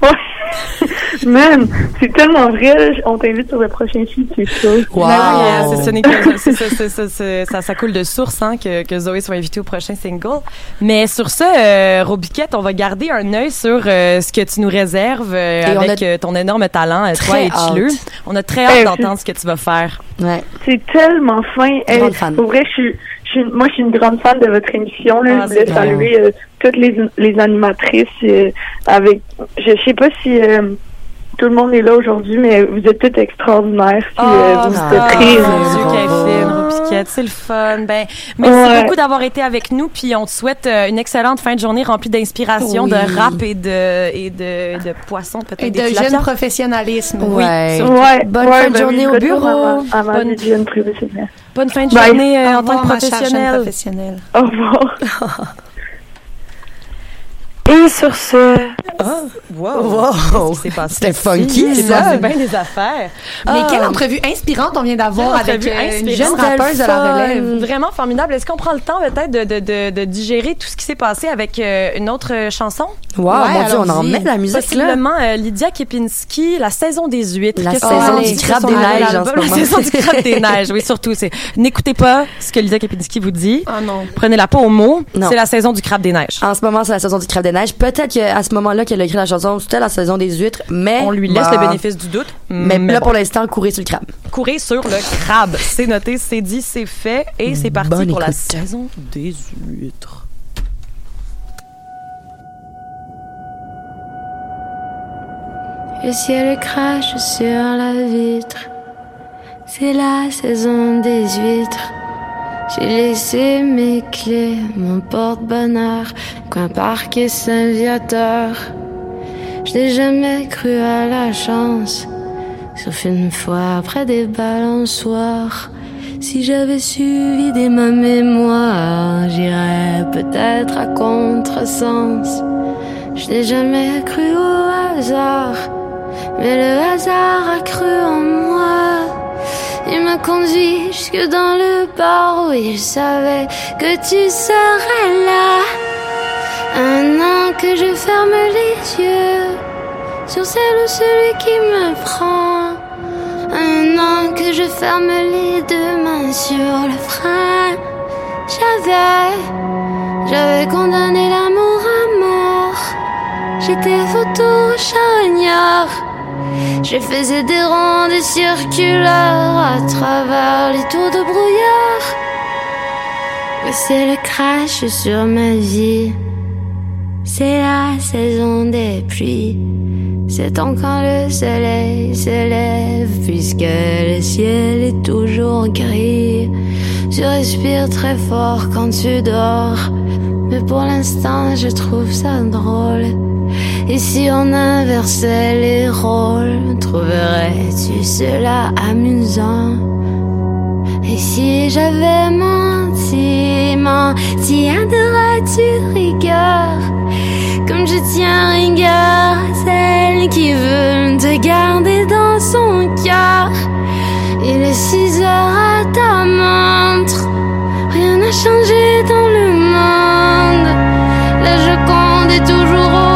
Man, c'est tellement vrai. On t'invite sur le prochain feed, c'est sûr. Wow. Ben oui, euh, c'est- ce c'est- ça, ça coule de source hein, que, que Zoé soit invitée au prochain single. Mais sur ça, euh, Robiquette, on va garder un œil sur euh, ce que tu nous réserves euh, avec a euh, ton énorme talent, toi très et Chilleux. hâte. On a très hâte Eh, d'entendre ce que tu vas faire. Ouais. C'est tellement fin. Fan. Pour vrai, je suis, suis, moi, je suis une grande fan de votre émission. Là. Ah, je voulais saluer euh, toutes les, les animatrices. euh, avec, je sais pas si euh, tout le monde est là aujourd'hui, mais vous êtes toutes extraordinaires. Puis, euh, Ah, vous ah, très... euh, c'est le fun. Ben, merci Ouais. beaucoup d'avoir été avec nous, puis on te souhaite euh, une excellente fin de journée remplie d'inspiration, Oui. de rap et de et de, de poissons peut-être Et de jeune professionnalisme. Ouais. Ouais, Bonne ouais, fin de ben journée oui, au bureau. À ma, à ma Bonne- fin de Bye. journée euh, en tant que ma chère jeune professionnelle. professionnelle. Au revoir. Et sur ce... Wow! Wow. Qu'est-ce qui s'est passé? C'était funky, ça. passé bien des affaires. Mais Ah. quelle entrevue inspirante on vient d'avoir avec euh, une jeune rappeuse à la relève. Vraiment formidable. Est-ce qu'on prend le temps peut-être de, de, de, de digérer tout ce qui s'est passé avec euh, une autre euh, chanson? Wow, Ouais, mon Dieu, on en met de la musique, là. Possiblement euh, Lydia Kepinski, la saison des huîtres. La saison du crabe des neiges, album? en ce La saison du crabe des neiges, oui, surtout. C'est n'écoutez pas ce que Lydia Kepinski vous dit. Ah non. Prenez-la pas au mot. Non. C'est la saison du crabe des neiges. En ce moment, c'est la saison du crabe des neiges. Peut-être qu'à ce moment-là qu'elle a écrit la chanson, c'était la saison des huîtres, mais... On lui laisse bah, le bénéfice du doute. Mais, là, bon. pour l'instant, courez sur le crabe. Courez sur le crabe. C'est noté, c'est dit, c'est fait. Et c'est parti Bonne pour la saison des huîtres. Le ciel crache sur la vitre. C'est la saison des huîtres. J'ai laissé mes clés, mon porte-bonheur, coin parc et Saint-Viateur. Je n'ai jamais cru à la chance, sauf une fois après des balançoires. Si j'avais su vider ma mémoire, j'irais peut-être à contresens. Je n'ai jamais cru au hasard, mais le hasard a cru en moi. Il m'a conduit jusque dans le bar où il savait que tu serais là. Un an que je ferme les yeux sur celle ou celui qui me prend. Un an que je ferme les deux mains sur le frein. J'avais, j'avais condamné l'amour à mort. J'étais photo charognard. Je faisais des rondes circulaires à travers les tours de brouillard. Le crash sur ma vie. C'est la saison des pluies. C'est quand le soleil se lève, puisque le ciel est toujours gris. Tu respires très fort quand tu dors, mais pour l'instant je trouve ça drôle. Et si on inversait les rôles, trouverais-tu cela amusant? Et si j'avais menti, menti de rigueur, comme je tiens rigueur à celle qui veut te garder dans son cœur. Il est six heures à ta montre, rien n'a changé dans le monde. La Joconde est toujours au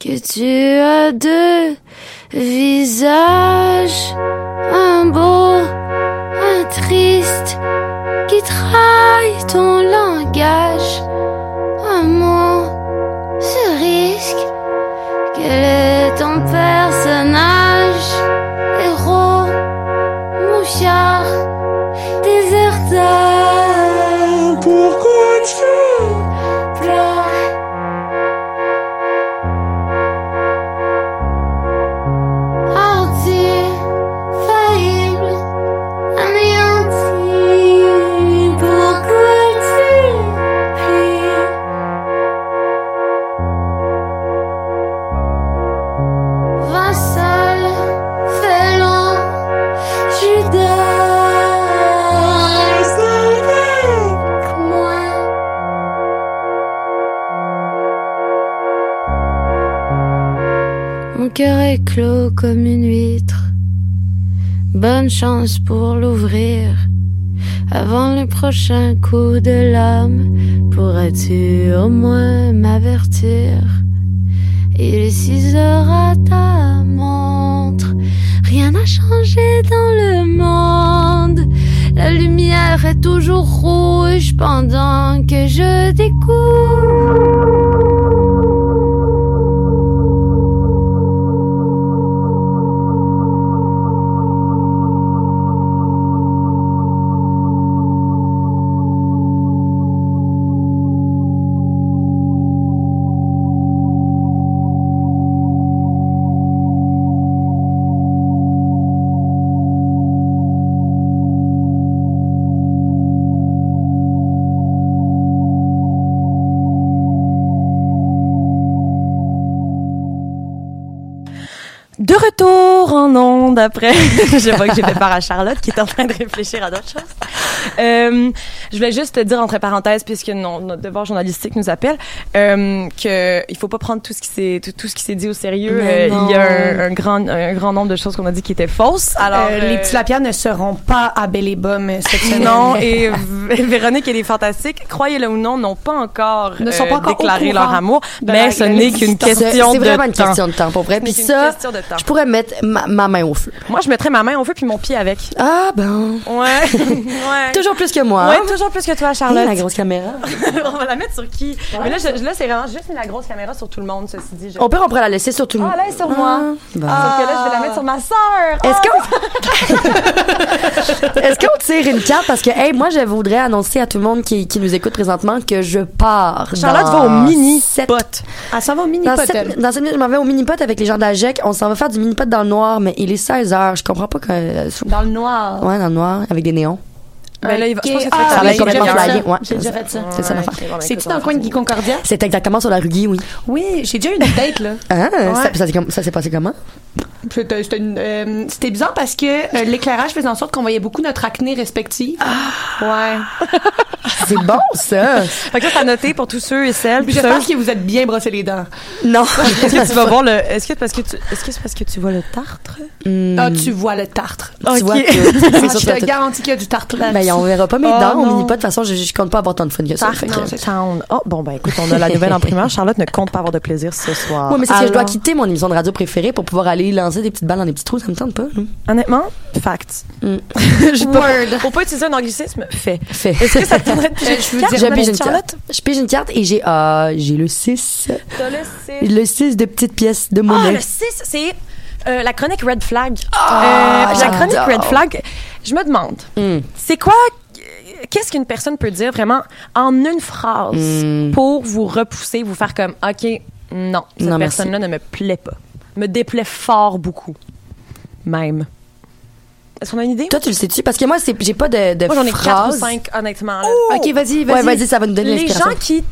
que tu as deux visages, un beau, un triste, qui trahit ton langage, un mot, ce risque. Quel est ton personnage, Mon cœur est clos comme une huître. Bonne chance pour l'ouvrir. Avant le prochain coup de lame, pourrais-tu au moins m'avertir? Il est six heures à ta montre. Rien n'a changé dans le monde. La lumière est toujours rouge pendant que je découvre. Retour en ondes après. je vois que j'ai fait part à Charlotte qui est en train de réfléchir à d'autres choses. Euh, je voulais juste te dire entre parenthèses puisque non, notre devoir journalistique nous appelle euh, que il faut pas prendre tout ce qui s'est tout, tout ce qui s'est dit au sérieux. Euh, il y a un, grand un grand nombre de choses qu'on a dit qui étaient fausses. Alors Euh, les tilapias ne seront pas à Belle et Bomme cette semaine. non, et V- Véronique et les Fantastiques, croyez-le ou non, n'ont pas encore, Ne sont pas euh, encore déclaré leur amour, de mais la- ce de n'est qu'une l'existence. C'est question c'est de vraiment une temps. question de temps, pour vrai. Puis ça, question de temps. je pourrais mettre ma, ma main au feu. Moi, je mettrais ma main au feu puis mon pied avec. Ah ben, Ouais. ouais. Toujours plus que moi. Ouais, hein? toujours plus que toi, Charlotte. la grosse caméra. on va la mettre sur qui? Mais là, je- là c'est vraiment juste la grosse caméra sur tout le monde, ceci dit. Je... Au pire, on pourrait la laisser sur tout le Ah, monde. là, elle est sur moi. bon. Sauf que là, je vais la mettre sur ma sœur. Est-ce qu'on Est-ce qu'on tire une carte? Parce que hey, moi je voudrais annoncer à tout le monde qui, qui nous écoute présentement que je pars. Charlotte dans va au mini pot. Elle s'en va au mini Dans pot dans sept minutes, je m'en vais au mini pot avec les gens de la GEC. On s'en va faire du mini pot dans le noir, mais il est 16 heures. Je comprends pas que. Dans le noir. Ouais, dans le noir, avec des néons. Ben là, il va- je pense que Ah, Ça oui, va j'ai complètement déjà fait ça. flagué, ouais. J'ai déjà fait ça. C'est ça l'affaire. C'est-tu dans le coin de Guy Concordia? C'est exactement sur la rue Guy, oui. Oui, j'ai déjà eu une date, là. Ah, Ouais. ça, ça s'est passé comment? C'était c'était une, euh, c'était bizarre parce que euh, l'éclairage faisait en sorte qu'on voyait beaucoup notre acné respective. Ouais. C'est bon, ça! Fait que ça, t'as noté pour tous ceux et celles. Puis J'espère ceux- que vous êtes bien brossé les dents. Non. Est-ce que tu vas voir le. Est-ce que parce que tu. Est-ce que c'est parce que tu vois le tartre? Ah, tu vois le tartre. Tu vois que- Ah, c'est sûr je te garantis qu'il y a du tartre là. Ben, on verra pas mes Oh, dents. On non. mini pas. De toute façon, je, je compte pas avoir tant de fun que ça. Tartre, fait que- c'est. Oh, bon, ben écoute, on a la nouvelle en. Charlotte ne compte pas avoir de plaisir ce soir. Ouais, mais c'est que je dois Alors, quitter mon émission de radio préférée pour pouvoir aller lancer des petites balles dans des petits trous. Ça me tente pas. hein. Honnêtement, fact. Mm. Je peux pas- Pour pas utiliser un anglicisme, fait. Fait. Est-ce que ça te donnerait de Euh, je veux carte, dire, Je ma pige une Charlotte? carte. Je pige une carte et j'ai euh, j'ai le 6. T'as le six. Le 6 de petites pièces de Ah, monnaie. le 6, c'est euh, la chronique Red Flag. Ah, Euh, la j'adore. chronique Red Flag, je me demande, Mm. c'est quoi, qu'est-ce qu'une personne peut dire vraiment en une phrase Mm. pour vous repousser, vous faire comme, OK, non, cette Non, merci. personne-là ne me plaît pas? Me déplaît fort beaucoup. Même. Est-ce qu'on a une idée? Toi, tu le sais-tu? Parce que moi, c'est- j'ai pas de, de Moi, j'en ai quatre ou phrase. cinq, honnêtement. là. Ok, vas-y, vas-y. Ouais, vas-y, ça va nous donner les gens qui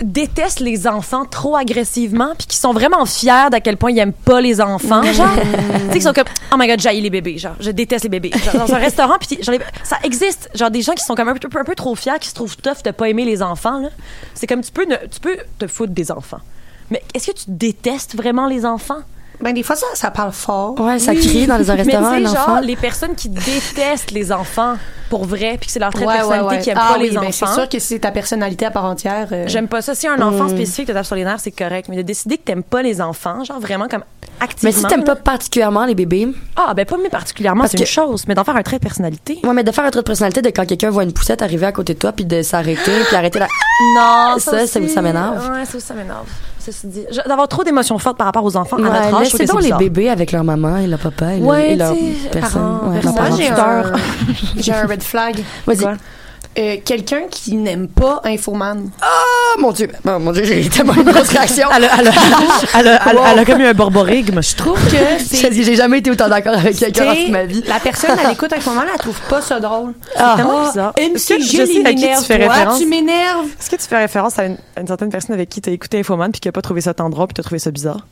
détestent les enfants trop agressivement puis qui sont vraiment fiers d'à quel point ils aiment pas les enfants genre tu sais qui sont comme oh my god j'haïs les bébés genre je déteste les bébés genre, dans un restaurant puis genre, ça existe genre des gens qui sont comme un peu, un peu trop fiers qui se trouvent tough de pas aimer les enfants là c'est comme tu peux ne- tu peux te foutre des enfants mais est-ce que tu détestes vraiment les enfants? Ben, des fois, ça, ça parle fort. Ouais, ça crie dans les un restaurant, mais un tu sais, enfant. genre les personnes qui détestent les enfants pour vrai puis que c'est leur trait de Ouais, ouais, personnalité ouais. qui aiment Ah pas oui, les ben, enfants c'est sûr que c'est ta personnalité à part entière. euh, J'aime pas ça. Si un enfant spécifique te tape sur les nerfs, c'est correct. Mais de décider que t'aimes pas les enfants, genre vraiment comme activement. Mais si t'aimes pas particulièrement les bébés, Ah, ben pas mais particulièrement, c'est une que- chose. Mais d'en faire un trait de personnalité. ouais, mais de faire un trait de personnalité de quand quelqu'un voit une poussette arriver à côté de toi puis de s'arrêter puis arrêter la. Non, Ça, ça- ça m'énerve. Ouais, ça, ça m'énerve. Ceci dit. D'avoir trop d'émotions fortes par rapport aux enfants à notre âge, que donc c'est les bébés avec leur maman et leur papa et, le- Ouais, et leur personne. Moi, j'ai un red flag. Vas-y. Euh, Quelqu'un qui n'aime pas Infoman. Oh mon dieu. Oh, mon dieu, j'ai tellement une grosse réaction. Elle a, elle a- elle a- elle elle comme eu un borborigme. Je trouve que J'ai c'est. dit, j'ai jamais été autant d'accord avec quelqu'un toute ma vie. La personne à l'écoute Infoman, elle trouve pas ça drôle. Ah. tellement bizarre. Est-ce que MC qui tu m'énerve? fais Toi, référence? tu m'énerves. Est-ce que tu fais référence à une, à une certaine personne avec qui t'as écouté Infoman puis qui a pas trouvé ça tant drôle puis t'as trouvé ça bizarre?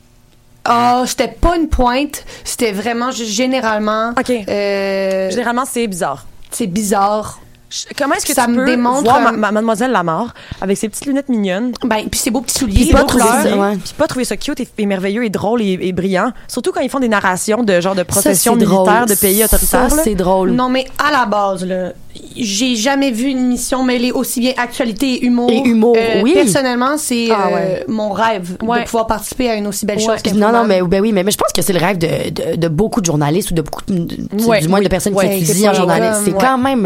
Ah, c'était pas une pointe. C'était vraiment juste généralement. OK. euh, Généralement, c'est bizarre. c'est bizarre. Je- Comment est-ce que Ça tu me peux démontre voir ma- ma- mademoiselle Lamar avec ses petites lunettes mignonnes? Ben, puis ces beaux petits souliers. Puis pas trouver couleurs. ça, ouais. puis pas trouver ça cute et, et merveilleux et drôle et, et brillant surtout quand ils font des narrations de genre de Ça, drôle. militaires de pays autoritaires Ça, c'est drôle. Non, mais à la base, là, j'ai jamais vu une émission mêler aussi bien actualité et humour. Et humour, Euh, oui. Personnellement, c'est Ah, euh, ouais. mon rêve Ouais. de pouvoir participer à une aussi belle Ouais. chose Non, non, mais ben oui, mais, mais je pense que c'est le rêve de, de, de beaucoup de journalistes ou de beaucoup de, de- Ouais, du moins oui. de personnes Ouais, qui étudient en journalisme. C'est quand même,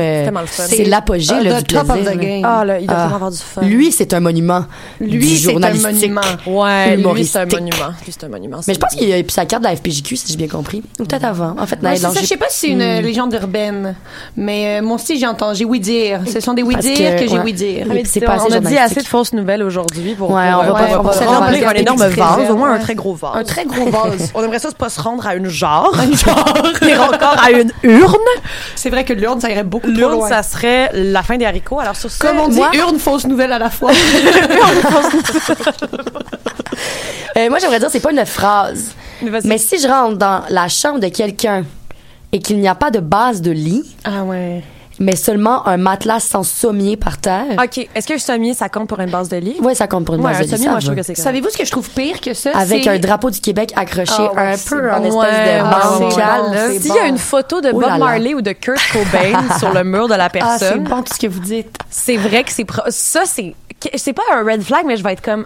c'est l'apogée Uh, là, du top of plaisir. the là. game. ah là il doit Ah. vraiment avoir du fun Lui, c'est un monument Lui, c'est un monument. ouais lui c'est un monument lui c'est un monument Mais je pense qu'il a eu sa carte de la FPJQ, si j'ai bien compris. Ou peut-être avant. En fait, je sais pas si c'est une euh, légende urbaine, mais euh, moi aussi j'ai entendu, j'ai oui dire. Ce sont des oui dire que, que, j'ai ouais. oui dire. C'est pas on a dit assez de fausses nouvelles aujourd'hui pour Ouais, on va euh, pas- pour on va pas remplir un énorme vase au moins un très gros vase Un très gros vase. on aimerait ça pas se rendre à une jarre un genre encore à une urne c'est vrai que l'urne, ça irait beaucoup trop l'urne loin. ça serait la fin des haricots alors sur ce Comme on dit, Moi- urne, fausse nouvelle à la fois. Euh, moi, j'aimerais dire, c'est pas une phrase. Mais si je rentre dans la chambre de quelqu'un et qu'il n'y a pas de base de lit, ah ouais. Mais seulement un matelas sans sommier par terre, OK. Est-ce qu'un sommier, ça compte pour une base de lit? ouais, ça compte pour une Ouais, base un de lit. sommier, ça moi, je trouve que c'est. Savez-vous ce que je trouve pire que ça? Avec C'est- un drapeau du Québec accroché Ah ouais, un peu bon. en espèce Ouais, de ouais, bancal. S'il y a une photo de Oh Bob là là. Marley ou de Kurt Cobain sur le mur de la Ah, c'est personne, bon tout ce que vous dites. c'est vrai que c'est... pro- Ça, c'est... que- C'est pas un red flag, mais je vais être comme...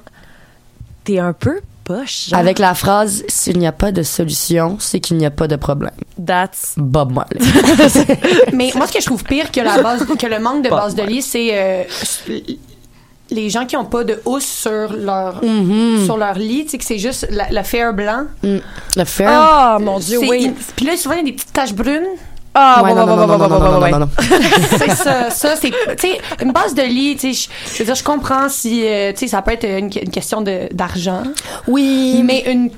T'es un peu poche, genre. Avec la phrase S'il n'y a pas de solution, c'est qu'il n'y a pas de problème. That's... Bob Marley. Mais moi, ce que je trouve pire que la base, que le manque de base de lit, c'est euh, les gens qui ont pas de housse sur leur sur leur lit, tu sais que c'est juste la, la fer blanc. Mm. Le fer. Oh, mon Dieu, oui. Puis là, souvent il y a des petites taches brunes. Ah, Ouais, non, non, non, non, non, non, ouais, non, non, non. c'est ça, ça c'est, tu sais, une base de lit, tu sais, je- veux dire, je comprends si, euh, tu sais, ça peut être une, une question de d'argent, Oui, mais une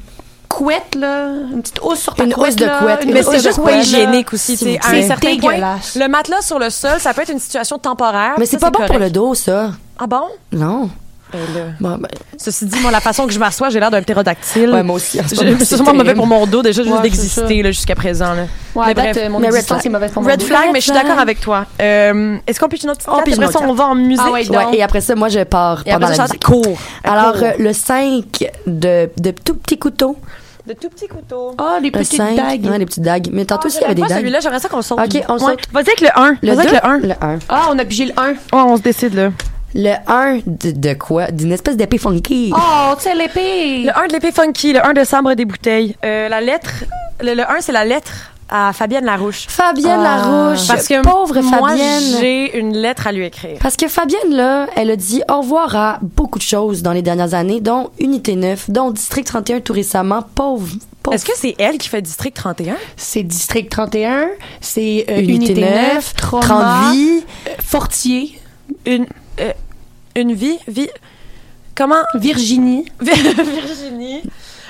couette, là. Une petite housse sur ta Une couette. housse de là, couette. une Mais c'est juste pas hygiénique aussi, tu sais. À un C'est certain point, dégueulasse. le matelas sur le sol, ça peut être une situation temporaire. Mais c'est pas bon pour le dos, ça. Ah bon? Non. Ben là. Bon, ben, Ceci dit, moi, la façon que je m'assois, j'ai l'air d'un ptérodactyle. ouais, moi aussi. C'est sûrement mauvais pour mon dos, déjà, juste Ouais, c'est d'exister là, jusqu'à présent. Là. Ouais, Mais à date, bref. euh, mon Mais red flag. est mauvaise pour mon Red dos. flag, mais je suis d'accord avec toi. Euh, Est-ce qu'on pitch une autre petite On carte? Après ça, on va en musique. Ah ouais. Ouais, et après ça, moi, je pars Et pendant après la ça, musique. ça court. Alors, euh, le 5 de, de tout petits couteaux. de tout petits couteaux. Oh, les Le petites 5. dagues. Ouais, les petites dagues. Mais tantôt aussi, il y avait des dagues. celui-là, j'aimerais ça qu'on le sorte. Ok, on saute. Vas-y avec le 1. Le Vas-y avec 2? le 1. Le 1. Ah, on a pigé le 1. Ouais, on se décide, là. Le 1 de, de quoi? D'une espèce d'épée funky. Oh, tu sais, l'épée. Le 1 de l'épée funky, le 1 de sabre des bouteilles. Euh, la lettre, le, le 1, c'est la lettre à Fabienne Larouche. Fabienne Ah. Larouche. Parce que pauvre moi, Fabienne. j'ai une lettre à lui écrire. Parce que Fabienne, là, elle a dit au revoir à beaucoup de choses dans les dernières années, dont Unité 9, dont District 31 tout récemment. Pauvre. pauvre. Est-ce que c'est elle qui fait District 31? C'est District 31, c'est euh, Unité, Unité 9, 9, 30 Trauma, vies. euh, Fortier, Une, euh, une vie, vie. Comment? Virginie. Virginie.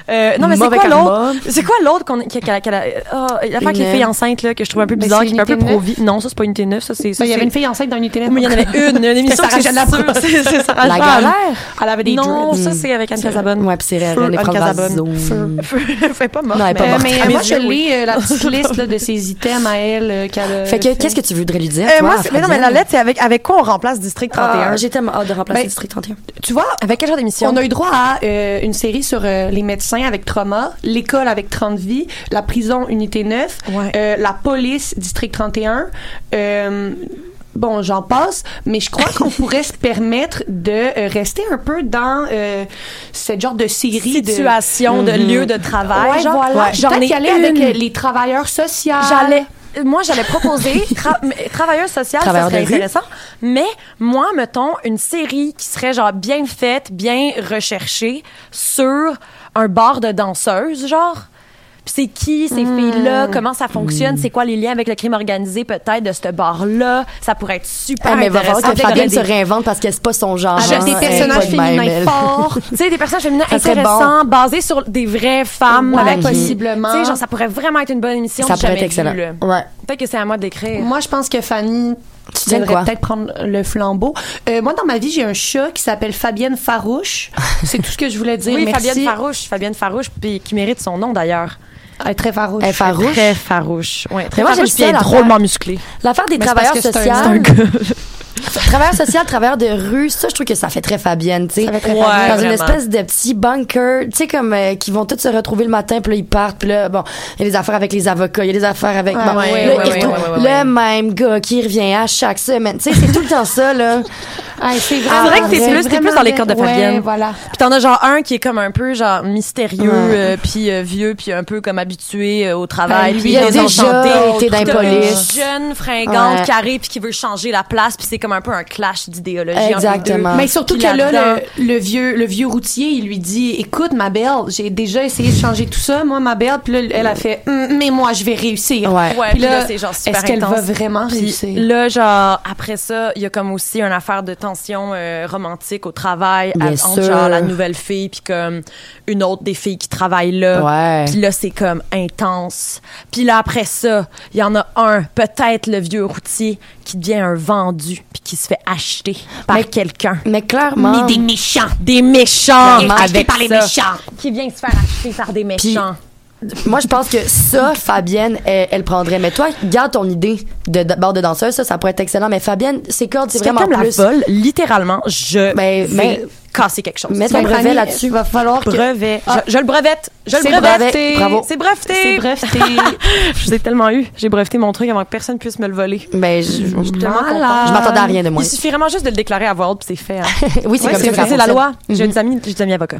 Euh, non, mais c'est quoi l'autre? C'est quoi l'autre qu'on, qui, qui, qui, oh, l'affaire avec les Une- filles enceintes, là, que je trouve un peu bizarre, qui fait un peu pro-vie. Non, ça, c'est pas Unité 9, ça, c'est, ça, il y avait une fille enceinte dans Unité 9. Mais il y en avait une, une émission que c'est La Jeanne. galère. Elle avait des Non, ça, c'est avec Anne Casabonne. Ouais, puis c'est Anne Franvazon. Casabonne. Elle est pas morte. Non, elle est pas Euh, morte. mais euh, moi, je lis euh, la petite liste de ses items à elle euh, qu'elle a Fait que, qu'est-ce que tu voudrais lui dire, Euh, toi, moi, à c'est- mais non, mais la lettre, c'est avec, avec quoi on remplace District 31? Ah, J'ai tellement hâte de remplacer Ben, District 31. Tu vois, avec quel genre d'émission? on a eu droit à euh, une série sur euh, les médecins avec trauma, l'école avec 30 vies, la prison Unité 9, Ouais. euh, la police District 31. euh, Bon, j'en passe, mais je crois qu'on pourrait se permettre de euh, rester un peu dans euh, ce genre de série de Situation, de, lieu de travail. Ouais, genre, voilà. J'en ai aller avec euh, les travailleurs sociaux. J'allais. Moi, j'allais proposer tra mais- travailleur social, Travailleur ça serait de rue. intéressant. Mais moi, mettons une série qui serait genre bien faite, bien recherchée sur un bar de danseuses, genre. Puis c'est qui ces Hmm. filles-là, comment ça fonctionne, c'est quoi les liens avec le crime organisé peut-être de ce bar-là? Ça pourrait être super Ah, mais il va falloir intéressant. que Fabienne se réinvente parce que c'est pas son genre. Avec des personnages féminins forts. tu sais, des personnages féminins intéressants, basés sur des vraies femmes. Ouais, avec qui- possiblement. Tu sais, genre, ça pourrait vraiment être une bonne émission. Ça pourrait être excellent. Ouais. Peut-être que c'est à moi d'écrire. Moi, je pense que Fanny, tu devrais peut-être prendre le flambeau. Euh, moi, dans ma vie, j'ai un chat qui s'appelle Fabienne Farouche. C'est tout ce que je voulais dire. Oui, Merci. Fabienne Farouche. Fabienne Farouche, puis qui mérite son nom d'ailleurs. Elle est très farouche. Elle est farouche? Très farouche. Ouais, très moi, farouche, puis elle est drôlement l'affaire. musclée. L'affaire des Mais travailleurs sociaux. Travailleur social, travailleur de rue, ça, je trouve que ça fait très Fabienne, tu sais. Ça fait très Ouais, Fabienne. Dans vraiment. une espèce de petit bunker, tu sais, comme, euh, qui vont tous se retrouver le matin, puis là, ils partent, puis là, bon, il y a des affaires avec les avocats, il y a des affaires avec, Ouais, bon, ouais, là, ouais, ils ouais, retrouvent ouais, ouais, ouais. le même gars qui revient à chaque semaine. Tu sais, c'est tout le temps ça, là. Ah, c'est C'est vrai que t'es vraiment- plus- dans les cordes de ouais, Fabienne. voilà. Puis t'en as genre un qui est comme un peu genre mystérieux, Ouais. euh, puis euh, vieux, puis un peu comme habitué euh, au travail, Ben, puis il a désenchanté. déjà été dans polices. jeune fringante arrive puis qui veut changer la place, puis c'est comme un peu un clash d'idéologie. Exactement. Mais surtout Puis que là, le, le vieux, le vieux routier, il lui dit, écoute, ma belle, j'ai déjà essayé de changer tout ça, moi, ma belle. Puis là, elle a fait, Hum, mais moi, je vais réussir. Ouais. Ouais, Puis puis là, là, c'est genre super Est-ce qu'elle va vraiment Puis réussir? là, genre, après ça, il y a comme aussi une affaire de tension euh, romantique au travail Bien à- entre genre la nouvelle fille puis comme une autre des filles qui travaillent là. Ouais. Puis là, c'est comme intense. Puis là, après ça, il y en a un, peut-être le vieux routier, qui devient un vendu puis qui se fait acheter par quelqu'un. Mais clairement. Mais des méchants. Des méchants Clairement. Acheté avec par les ça. méchants. Qui vient se faire acheter par des méchants. Moi, je pense que ça, Fabienne, elle, elle prendrait. Mais toi, garde ton idée de, de bord de danseuse, ça, ça pourrait être excellent. Mais Fabienne, ses cordes, c'est vraiment quelqu'un me la plus. vole, littéralement, je Mais- vais mais- casser quelque chose. Mets ton Ben, brevet là-dessus. Va falloir que... brevet. Je, je le brevette. Je le C'est brevette. Bravo. C'est breveté. C'est breveté. je vous ai tellement eu. J'ai breveté mon truc avant que personne puisse me le voler. Ben, je, je, Je suis tellement Malade. contente. je m'attendais à rien de moins. Il suffit vraiment juste de le déclarer à voix haute, puis c'est fait. hein. oui, c'est Ouais, comme c'est ça. c'est la loi. J'ai des amis, j'ai des amis avocats.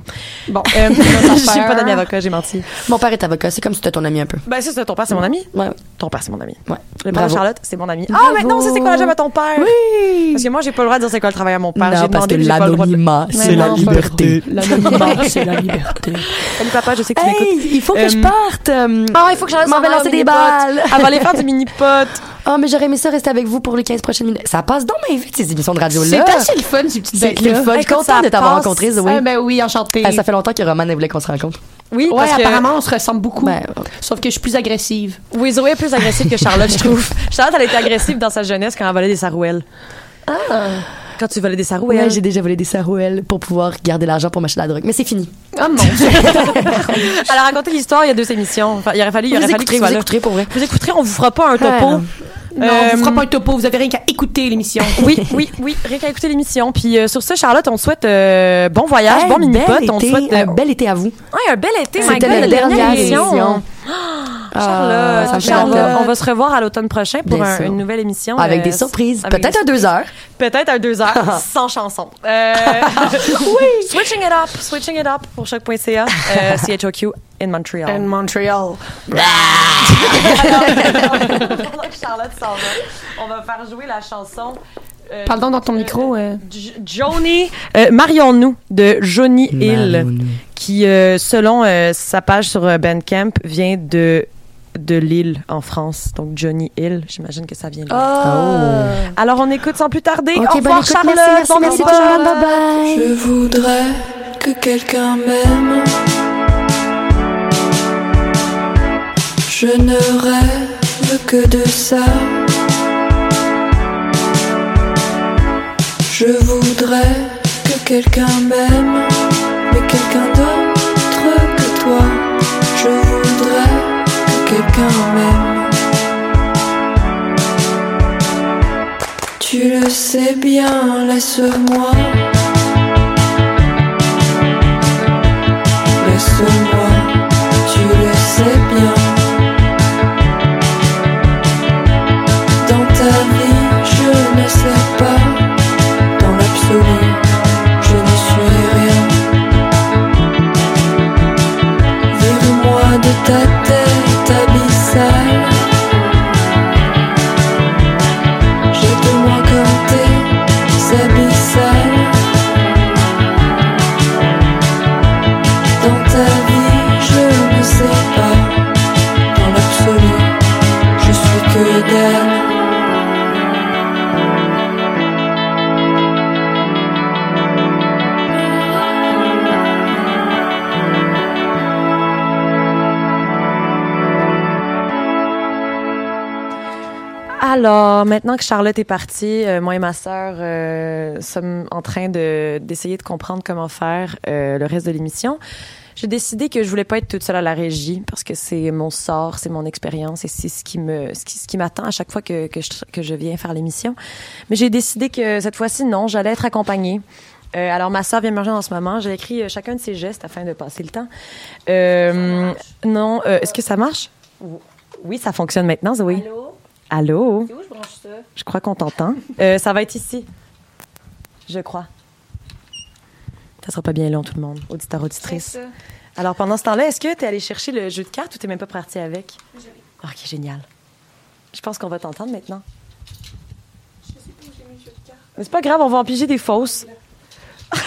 Bon. Euh, j'ai pas d'amis avocats, j'ai menti. Mon père est avocat, c'est comme si c'était ton ami un peu. Ben ça, c'est ton père, c'est mon ami. Ouais. Ton père, c'est mon ami. Ouais. Le père de. Charlotte, c'est mon ami. Ah, maintenant, c'est quoi la job à ton père? Oui! Parce que moi, j'ai pas le droit de dire c'est quoi le travail à mon père. J'ai Non, parce demandé, que puis j'ai pas le droit de- l'anonymat, c'est la liberté. L'anonymat, c'est la liberté. Salut papa, je sais que tu m'écoutes. Hey, il faut que Euh, je parte. euh, Ah, il faut que j'arrête m'en vais lancer des balles. Elle va aller faire du mini-pot. Oh, mais j'aurais aimé ça rester avec vous pour les 15 prochaines minutes. Ça passe donc bien vite, ces émissions de C'est radio-là. assez le fun, ces petites C'est bêtes-là. le fun. Je suis contente de t'avoir rencontré, Zoé. Ah, ben oui, enchantée. Ah, ça fait longtemps que Roman voulait qu'on se rencontre. Oui, Ouais, parce que- apparemment, on se ressemble beaucoup. Ben, Sauf que je suis plus agressive. Oui, Zoé est plus agressive que Charlotte, je trouve. Charlotte, elle était agressive dans sa jeunesse quand elle volait des sarouels. Ah. Quand tu volais des sarouels. ouais, j'ai déjà volé des sarouels pour pouvoir garder l'argent pour m'acheter la drogue. Mais c'est fini. Oh mon Dieu. Elle a raconté l'histoire il y a deux émissions. Enfin, il aurait fallu, il Vous aurait fallu écouterez, qu'il soit vous écouterez pour vrai. Vous écouterez, on vous fera pas un topo. Ouais. Non, Euh, on vous fera pas un topo, vous avez rien qu'à écouter l'émission. Oui, oui, oui. Rien qu'à écouter l'émission. Puis euh, sur ça, Charlotte, on souhaite euh, bon voyage, Hey, bon mini-pot. On souhaite... un bel été à vous. Ouais, un bel été, C'était la dernière émission. émission. Charlotte, on, va, se revoir à l'automne prochain pour un- une nouvelle émission. Avec euh, des surprises. Peut-être à deux heures. Peut-être à deux heures, sans chanson. Euh, oui! Switching it up, switching it up pour choc.ca, euh, CHOQ in Montreal. In Montreal. Charlotte s'en va, on va faire jouer la chanson. Euh, Parle donc dans ton micro. euh. J- Joni, euh, Marions-nous de Johnny Hill, qui, euh, selon euh, sa page sur euh, Bandcamp, vient de de Lille en France. Donc Johnny Hill, j'imagine que ça vient de là. Alors on écoute sans plus tarder. Ok, Au revoir écoute. Charlotte. Merci, merci, Bon merci, bye. Je voudrais que quelqu'un m'aime. Je ne rêve que de ça. Je voudrais que quelqu'un m'aime, mais quelqu'un d'autre que toi. Je voudrais que quelqu'un m'aime. Tu le sais bien, laisse-moi. Alors, maintenant que Charlotte est partie, euh, moi et ma sœur euh, sommes en train de d'essayer de comprendre comment faire euh, le reste de l'émission. J'ai décidé que je voulais pas être toute seule à la régie parce que c'est mon sort, c'est mon expérience et c'est ce qui me ce qui, ce qui m'attend à chaque fois que que je, que je viens faire l'émission. Mais j'ai décidé que cette fois-ci non, j'allais être accompagnée. Euh, alors ma sœur vient me rejoindre en ce moment. J'ai écrit euh, chacun de ses gestes afin de passer le temps. Euh, non, euh, est-ce que ça marche? Oui, ça fonctionne maintenant, Zoé. Allô? C'est où je branche ça? Je crois qu'on t'entend. Ça va être ici. Je crois. Ça sera pas bien long, tout le monde. Auditeur, auditrice. Alors, pendant ce temps-là, est-ce que tu es allé chercher le jeu de cartes ou tu même pas parti avec? Ok, génial. Je pense qu'on va t'entendre maintenant. Mais c'est pas grave, on va en piger des fausses.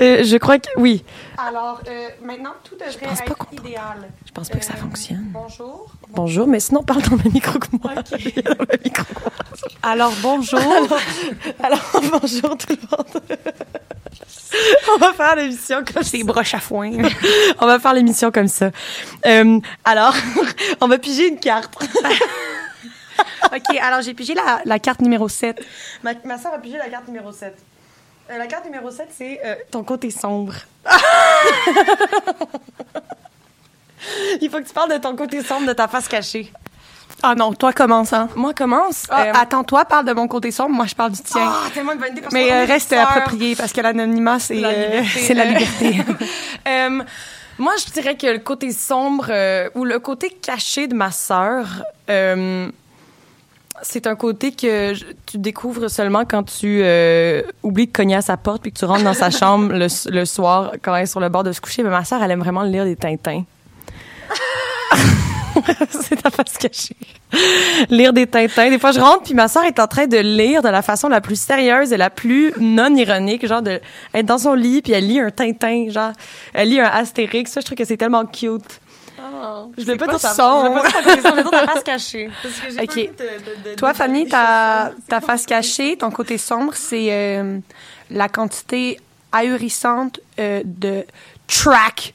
Euh, je crois que oui. Alors, euh, maintenant, tout devrait pense pas être qu'on- idéal. Je pense pas que ça Euh, fonctionne. Bonjour. Bonjour, mais sinon parle dans le micro que moi. Dans le micro. Alors, bonjour. Alors, bonjour tout le monde. On va faire l'émission comme. C'est broche à foin. On va faire l'émission comme ça. Euh, alors, on va piger une carte. OK, alors j'ai pigé la, la carte numéro 7. Ma, ma soeur a pigé la carte numéro 7. Euh, la carte numéro 7, c'est euh, ton côté sombre. Il faut que tu parles de ton côté sombre, de ta face cachée. Ah non, toi commence, hein. Moi, commence. Ah, Euh, attends, toi parle de mon côté sombre, moi je parle du tien. Ah, tellement une bonne idée parce Mais euh, reste approprié parce que l'anonymat, c'est La liberté. c'est la liberté. Moi, je dirais que le côté sombre euh, ou le côté caché de ma sœur, euh, c'est un côté que tu découvres seulement quand tu euh, oublies de cogner à sa porte puis que tu rentres dans sa chambre le, soir quand elle est sur le bord de se coucher. Mais ma sœur, elle aime vraiment lire des Tintins. c'est ta face cachée. Lire des Tintins. Des fois, je rentre, puis ma sœur est en train de lire de la façon la plus sérieuse et la plus non ironique, genre de être dans son lit, puis elle lit un Tintin, genre elle lit un Astérix. Ça, je trouve que c'est tellement cute. Je voulais pas pas dire sombre. Je voulais pas ta face cachée. Parce que j'ai Ok. pas envie de- de- de- Toi, Fanny, ta, ta face cachée, ton côté sombre, c'est euh, la quantité ahurissante euh, de track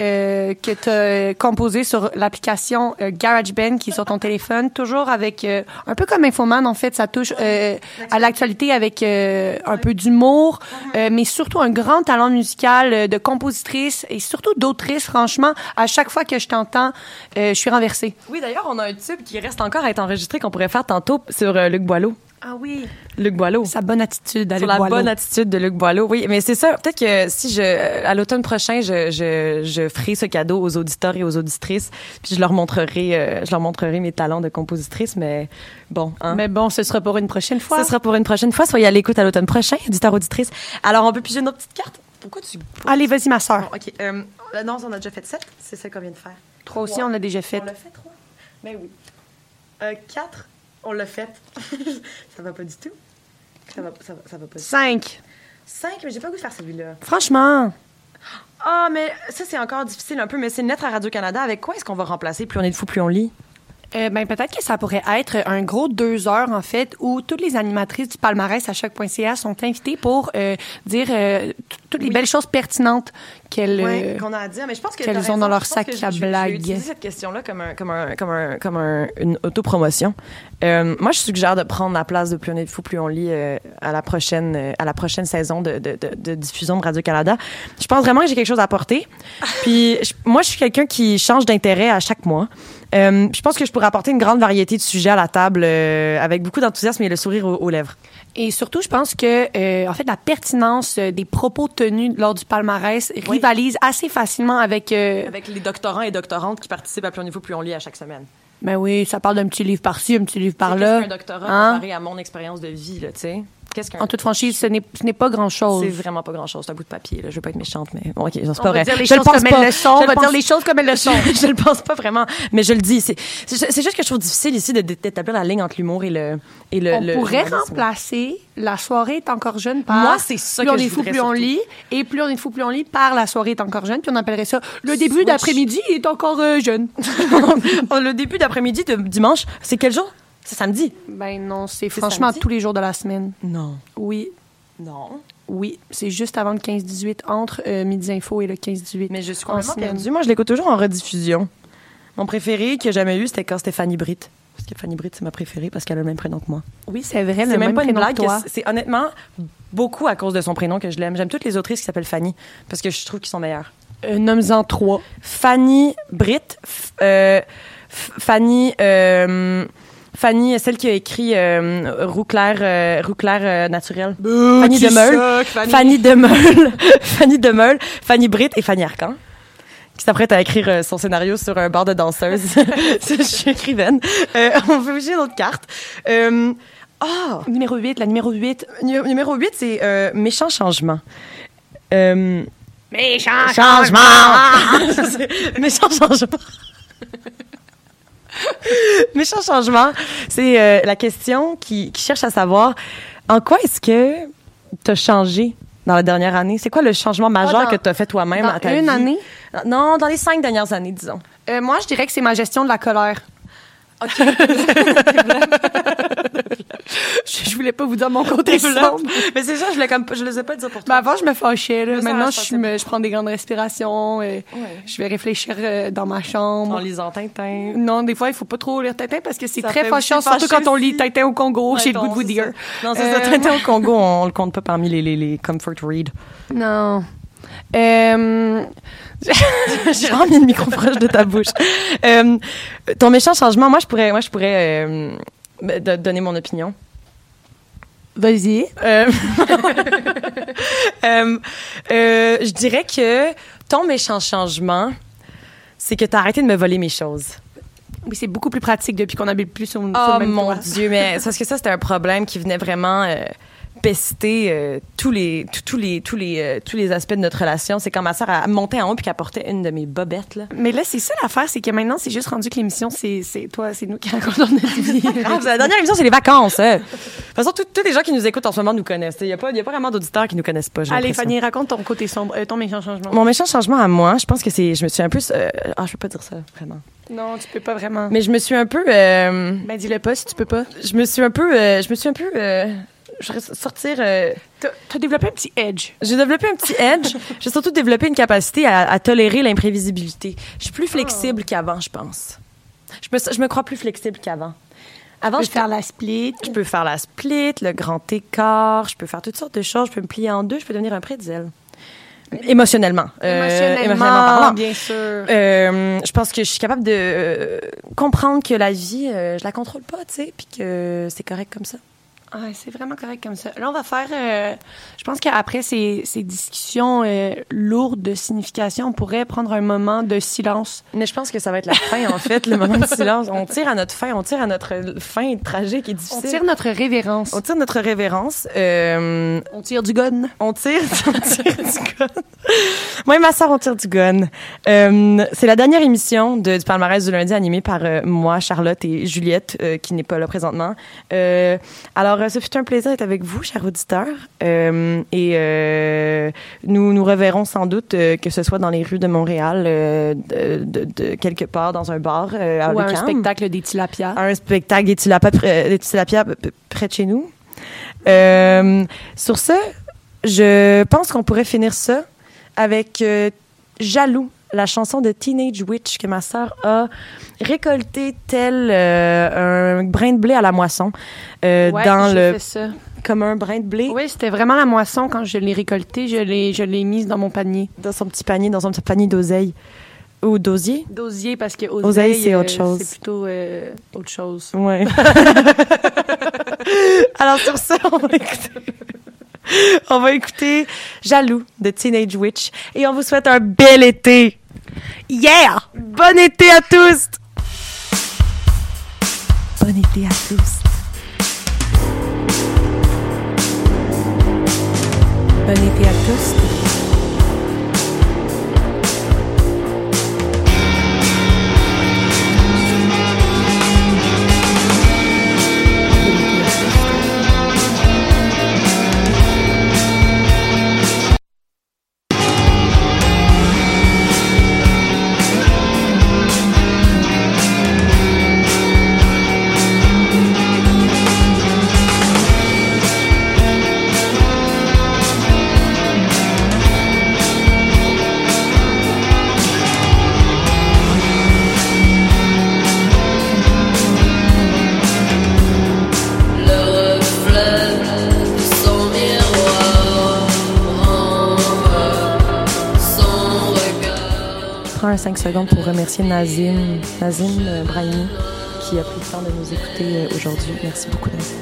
euh, que tu as composé sur l'application euh, GarageBand qui est sur ton téléphone, toujours avec euh, un peu comme Infoman en fait, ça touche euh, à l'actualité avec euh, un peu d'humour, euh, mais surtout un grand talent musical euh, de compositrice et surtout d'autrice. Franchement, à chaque fois que je t'entends, euh, je suis renversée. Oui, d'ailleurs, on a un tube qui reste encore à être enregistré qu'on pourrait faire tantôt sur euh, Luc Boileau. Ah oui, Luc Boileau. sa bonne attitude à Sur Luc la Boileau. bonne attitude de Luc Boileau, oui. Mais c'est ça. Peut-être que si je, à l'automne prochain, je, je, je ferai ce cadeau aux auditeurs et aux auditrices, puis je leur montrerai, euh, je leur montrerai mes talents de compositrice. Mais bon, hein. Mais bon, ce sera pour une prochaine fois. Ce sera pour une prochaine fois. Soyez à l'écoute à l'automne prochain, auditeurs, auditrices. Alors, on peut piger notre petite carte. Pourquoi tu... Allez, vas-y, ma soeur. Ok. Euh, non, on a déjà fait sept. C'est ça qu'on vient de faire. Trois aussi, on l'a déjà fait. On l'a fait trois. Ben oui. Euh, quatre. On l'a fait. ça va pas du tout. Ça va, ça va, ça va pas du tout. Cinq. Cinq, mais j'ai pas le goût de faire celui-là. Franchement. Ah, mais ça, c'est encore difficile un peu, mais c'est une lettre à Radio-Canada. Avec quoi est-ce qu'on va remplacer? Plus on est de fou, plus on lit? Euh, ben peut-être que ça pourrait être un gros deux heures en fait où toutes les animatrices du palmarès à chaque.ca sont invitées pour euh, dire euh, toutes les belles choses pertinentes qu'elles Ouais, euh, qu'on a à dire, mais je pense que qu'elles ont dans leur Je sac à je- je utiliser cette question-là comme un, comme un, comme un, comme un- une autopromotion. Euh, moi, je suggère de prendre la place de Plus on est fou, plus on lit euh, à la prochaine, euh, à la prochaine saison de, de, de, de diffusion de Radio Canada. Je pense vraiment que j'ai quelque chose à apporter. Puis, je- moi, je suis quelqu'un qui change d'intérêt à chaque mois. Je pense que je pourrais apporter une grande variété de sujets à la table avec beaucoup d'enthousiasme et le sourire aux, aux lèvres. Et surtout je pense que euh, en fait la pertinence euh, des propos tenus lors du palmarès rivalise assez facilement avec euh, Avec les doctorants et doctorantes qui participent à Plus de fou, plus on lit à chaque semaine. ben oui ça parle d'un petit livre par-ci un petit livre par-là qu'un doctorat Hein? comparé à mon expérience de vie, là, tu sais? Qu'est-ce qu'un en toute franchise ce n'est ce n'est pas grand chose C'est vraiment pas grand chose. C'est un bout de papier. Là. Je veux pas être méchante, mais bon, ok, c'est pas vrai. dire les je le pense comme pas. elles le sont Je on va dire pense- les choses comme elles le sont Je, le pense pas vraiment, mais je le dis. C'est c'est juste que je trouve difficile ici de- d'établir la ligne entre l'humour et le et le. on le pourrait remplacer la soirée est encore jeune par Moi, c'est ça plus que on est fou plus on lit et plus on est fou plus on lit par la soirée est encore jeune puis on appellerait ça le début d'après-midi est encore euh, jeune le début d'après-midi de dimanche, c'est quel jour? C'est samedi. ben non c'est franchement samedi? tous les jours de la semaine Non. oui Non. oui c'est juste avant le 15-18 entre euh, midi info et le 15-18 Mais je suis En complètement perdue. Moi, je l'écoute toujours en rediffusion. Mon préféré que j'ai jamais eu, c'était quand c'était Fanny Britt. Parce que Fanny Britt, c'est ma préférée parce qu'elle a le même prénom que moi. oui c'est vrai C'est même, pas une blague. C'est honnêtement beaucoup à cause de son prénom que je l'aime. J'aime toutes les autrices qui s'appellent Fanny parce que je trouve qu'ils sont meilleurs. Euh, nomme-en trois Fanny Britt, euh, Fanny, euh, Fanny, celle qui a écrit euh, Roux clair, euh, euh, naturel. Fanny Demeule. Fanny Demeule. Fanny Demeule, Fanny Britt et Fanny Arcan qui s'apprête à écrire euh, son scénario sur un bar de danseuse. je suis écrivaine. On peut bouger notre carte. Euh, ah! numéro 8 la numéro 8 Nu- Numéro 8, c'est Méchant changement. Méchant C'est- Méchant changement. Méchant changement, c'est euh, la question qui, qui cherche à savoir en quoi est-ce que tu as changé dans la dernière année? C'est quoi le changement majeur Ah, dans- que tu as fait toi-même à ta une vie? année? Non, dans les cinq dernières années, disons. Euh, moi je dirais que c'est ma gestion de la colère je voulais pas vous dire mon côté sombre. Mais c'est ça, je voulais comme, je le sais pas dire pour Mais toi. avant, je me fâchais. Là. Maintenant, je, je me- je prends des grandes respirations. et Je vais réfléchir euh, dans ma chambre. en lisant Tintin. Non, des fois, il faut pas trop lire Tintin parce que c'est très fâchant, surtout quand on lit Tintin au Congo. J'ai le goût de non, vous c'est ça. Euh, ça. Tintin au Congo, on le compte pas parmi les, les, les comfort read. Non. Euh, J'ai vraiment mis le micro proche de ta bouche. Euh, ton méchant changement, moi, je pourrais, moi, je pourrais euh, donner mon opinion. Vas-y. Euh, euh, euh, je dirais que ton méchant changement, c'est que tu as arrêté de me voler mes choses. Oui, c'est beaucoup plus pratique depuis qu'on habite plus sur, sur Oh le même mon toit. Dieu, mais parce que ça, c'était un problème qui venait vraiment euh, euh, tous les tous les tous les euh, tous les aspects de notre relation. C'est quand ma sœur a monté en haut puis qu'elle portait une de mes bobettes là. Mais là, c'est ça l'affaire, c'est que maintenant, c'est juste rendu que l'émission, c'est c'est toi, c'est nous qui racontons notre vie. Ah, la dernière émission, c'est les vacances. hein. De toute façon, tous les gens qui nous écoutent en ce moment nous connaissent. Il n'y a, pas- il y a pas vraiment d'auditeurs qui nous connaissent pas. Allez. Fanny, raconte ton côté sombre, euh, ton méchant changement. Mon méchant changement à moi, je pense que c'est. Je me suis un peu. ah, je peux pas dire ça, vraiment. Non, tu peux pas vraiment. Mais je me suis un peu. euh, Ben, dis-le pas si tu peux pas. je me suis un peu. euh, je me suis un peu. euh, je voudrais sortir. euh, T'as t'as développé un petit edge. j'ai développé un petit edge. J'ai surtout développé une capacité à, à tolérer l'imprévisibilité. Je suis plus flexible qu'avant, je pense. Je me, je me crois plus flexible qu'avant. Avant, je peux faire la split. Je peux faire la split, le grand écart, je peux faire toutes sortes de choses, je peux me plier en deux, je peux devenir un pretzel. Émotionnellement. Euh, Émotionnellement, parlant. bien sûr. Euh, je pense que je suis capable de euh, comprendre que la vie, je la contrôle pas, tu sais, puis que c'est correct comme ça. C'est vraiment correct comme ça. Là, on va faire. euh, je pense qu'après ces, ces discussions euh, lourdes de signification, on pourrait prendre un moment de silence. Mais je pense que ça va être la fin, en fait, le moment de silence. On tire à notre fin, on tire à notre fin tragique et On difficile. tire notre révérence. On tire notre révérence. Euh, On tire du gun. On tire, on tire du gun. Moi et ma soeur, on tire du gun. C'est la dernière émission de, du palmarès du lundi animée par moi, Charlotte et Juliette, qui n'est pas là présentement. Alors, ce fut un plaisir d'être avec vous, chers auditeurs. Euh, et euh, nous nous reverrons sans doute, euh, que ce soit dans les rues de Montréal, de, de- de quelque part dans un bar à Ou un spectacle des tilapias. un spectacle des tilapia près, des tilapia p- p- près de chez nous. Sur ce, je pense qu'on pourrait finir ça avec Jaloux, la chanson de Teenage Witch que ma sœur a récoltée tel euh, un brin de blé à la moisson euh, Ouais, dans le fait ça. comme un brin de blé Oui, c'était vraiment la moisson quand je l'ai récoltée. Je l'ai, je l'ai mise dans mon panier. dans son petit panier, dans son petit panier d'oseille ou d'osier? D'osier, parce que Oseille, oseille, c'est autre euh, chose. C'est plutôt autre chose. Ouais. Alors sur ça, on va écouter. On va écouter Jaloux de Teenage Witch et on vous souhaite un bel été. Yeah! Bon été à tous! Bon été à tous. Bon été à tous. Pour remercier Nazim, Nazim euh, Brahimi, qui a pris le temps de nous écouter euh, aujourd'hui. Merci beaucoup, Nazim.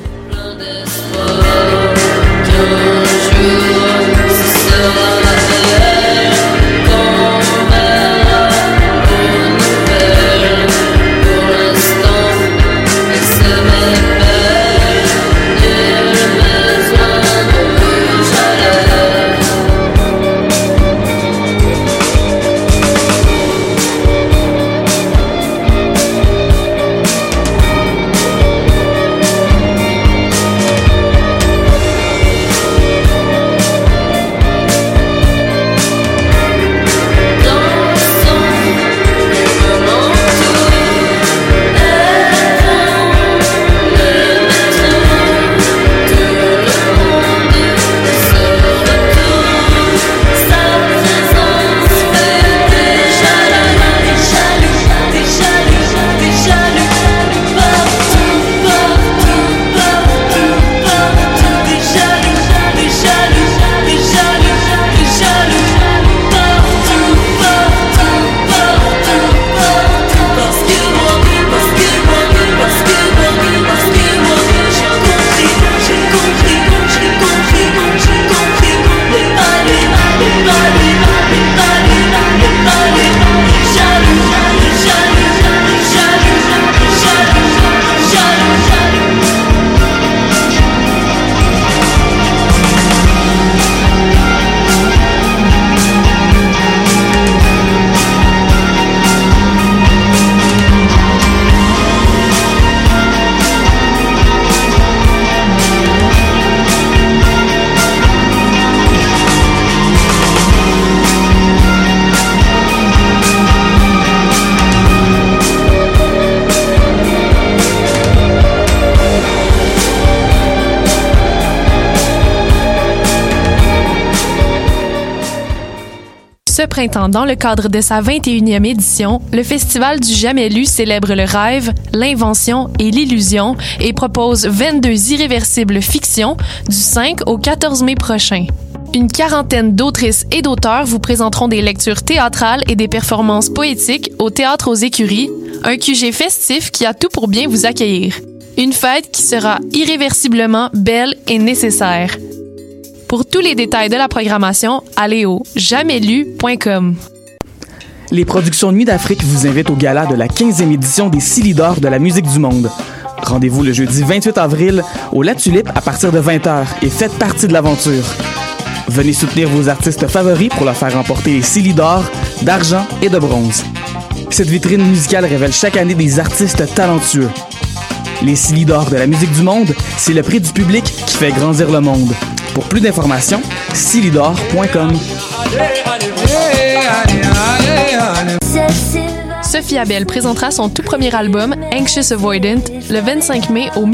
Dans le cadre de sa 21e édition, le Festival du Jamais célèbre le rêve, l'invention et l'illusion et propose 22 irréversibles fictions du 5 au 14 mai prochain. Une quarantaine d'autrices et d'auteurs vous présenteront des lectures théâtrales et des performances poétiques au Théâtre aux Écuries, un QG festif qui a tout pour bien vous accueillir. Une fête qui sera irréversiblement belle et nécessaire. Pour tous les détails de la programmation, allez au jamaislu.com. Les productions Nuit d'Afrique vous invitent au gala de la 15e édition des Silidor de la musique du monde. Rendez-vous le jeudi 28 avril au La Tulipe à partir de 20h et faites partie de l'aventure. Venez soutenir vos artistes favoris pour leur faire remporter les Silly d'or, d'argent et de bronze. Cette vitrine musicale révèle chaque année des artistes talentueux. Les Silly d'or de la musique du monde, c'est le prix du public qui fait grandir le monde. Pour plus d'informations, silidor.com. Sophie Abel présentera son tout premier album, Anxious Avoidant, le 25 mai au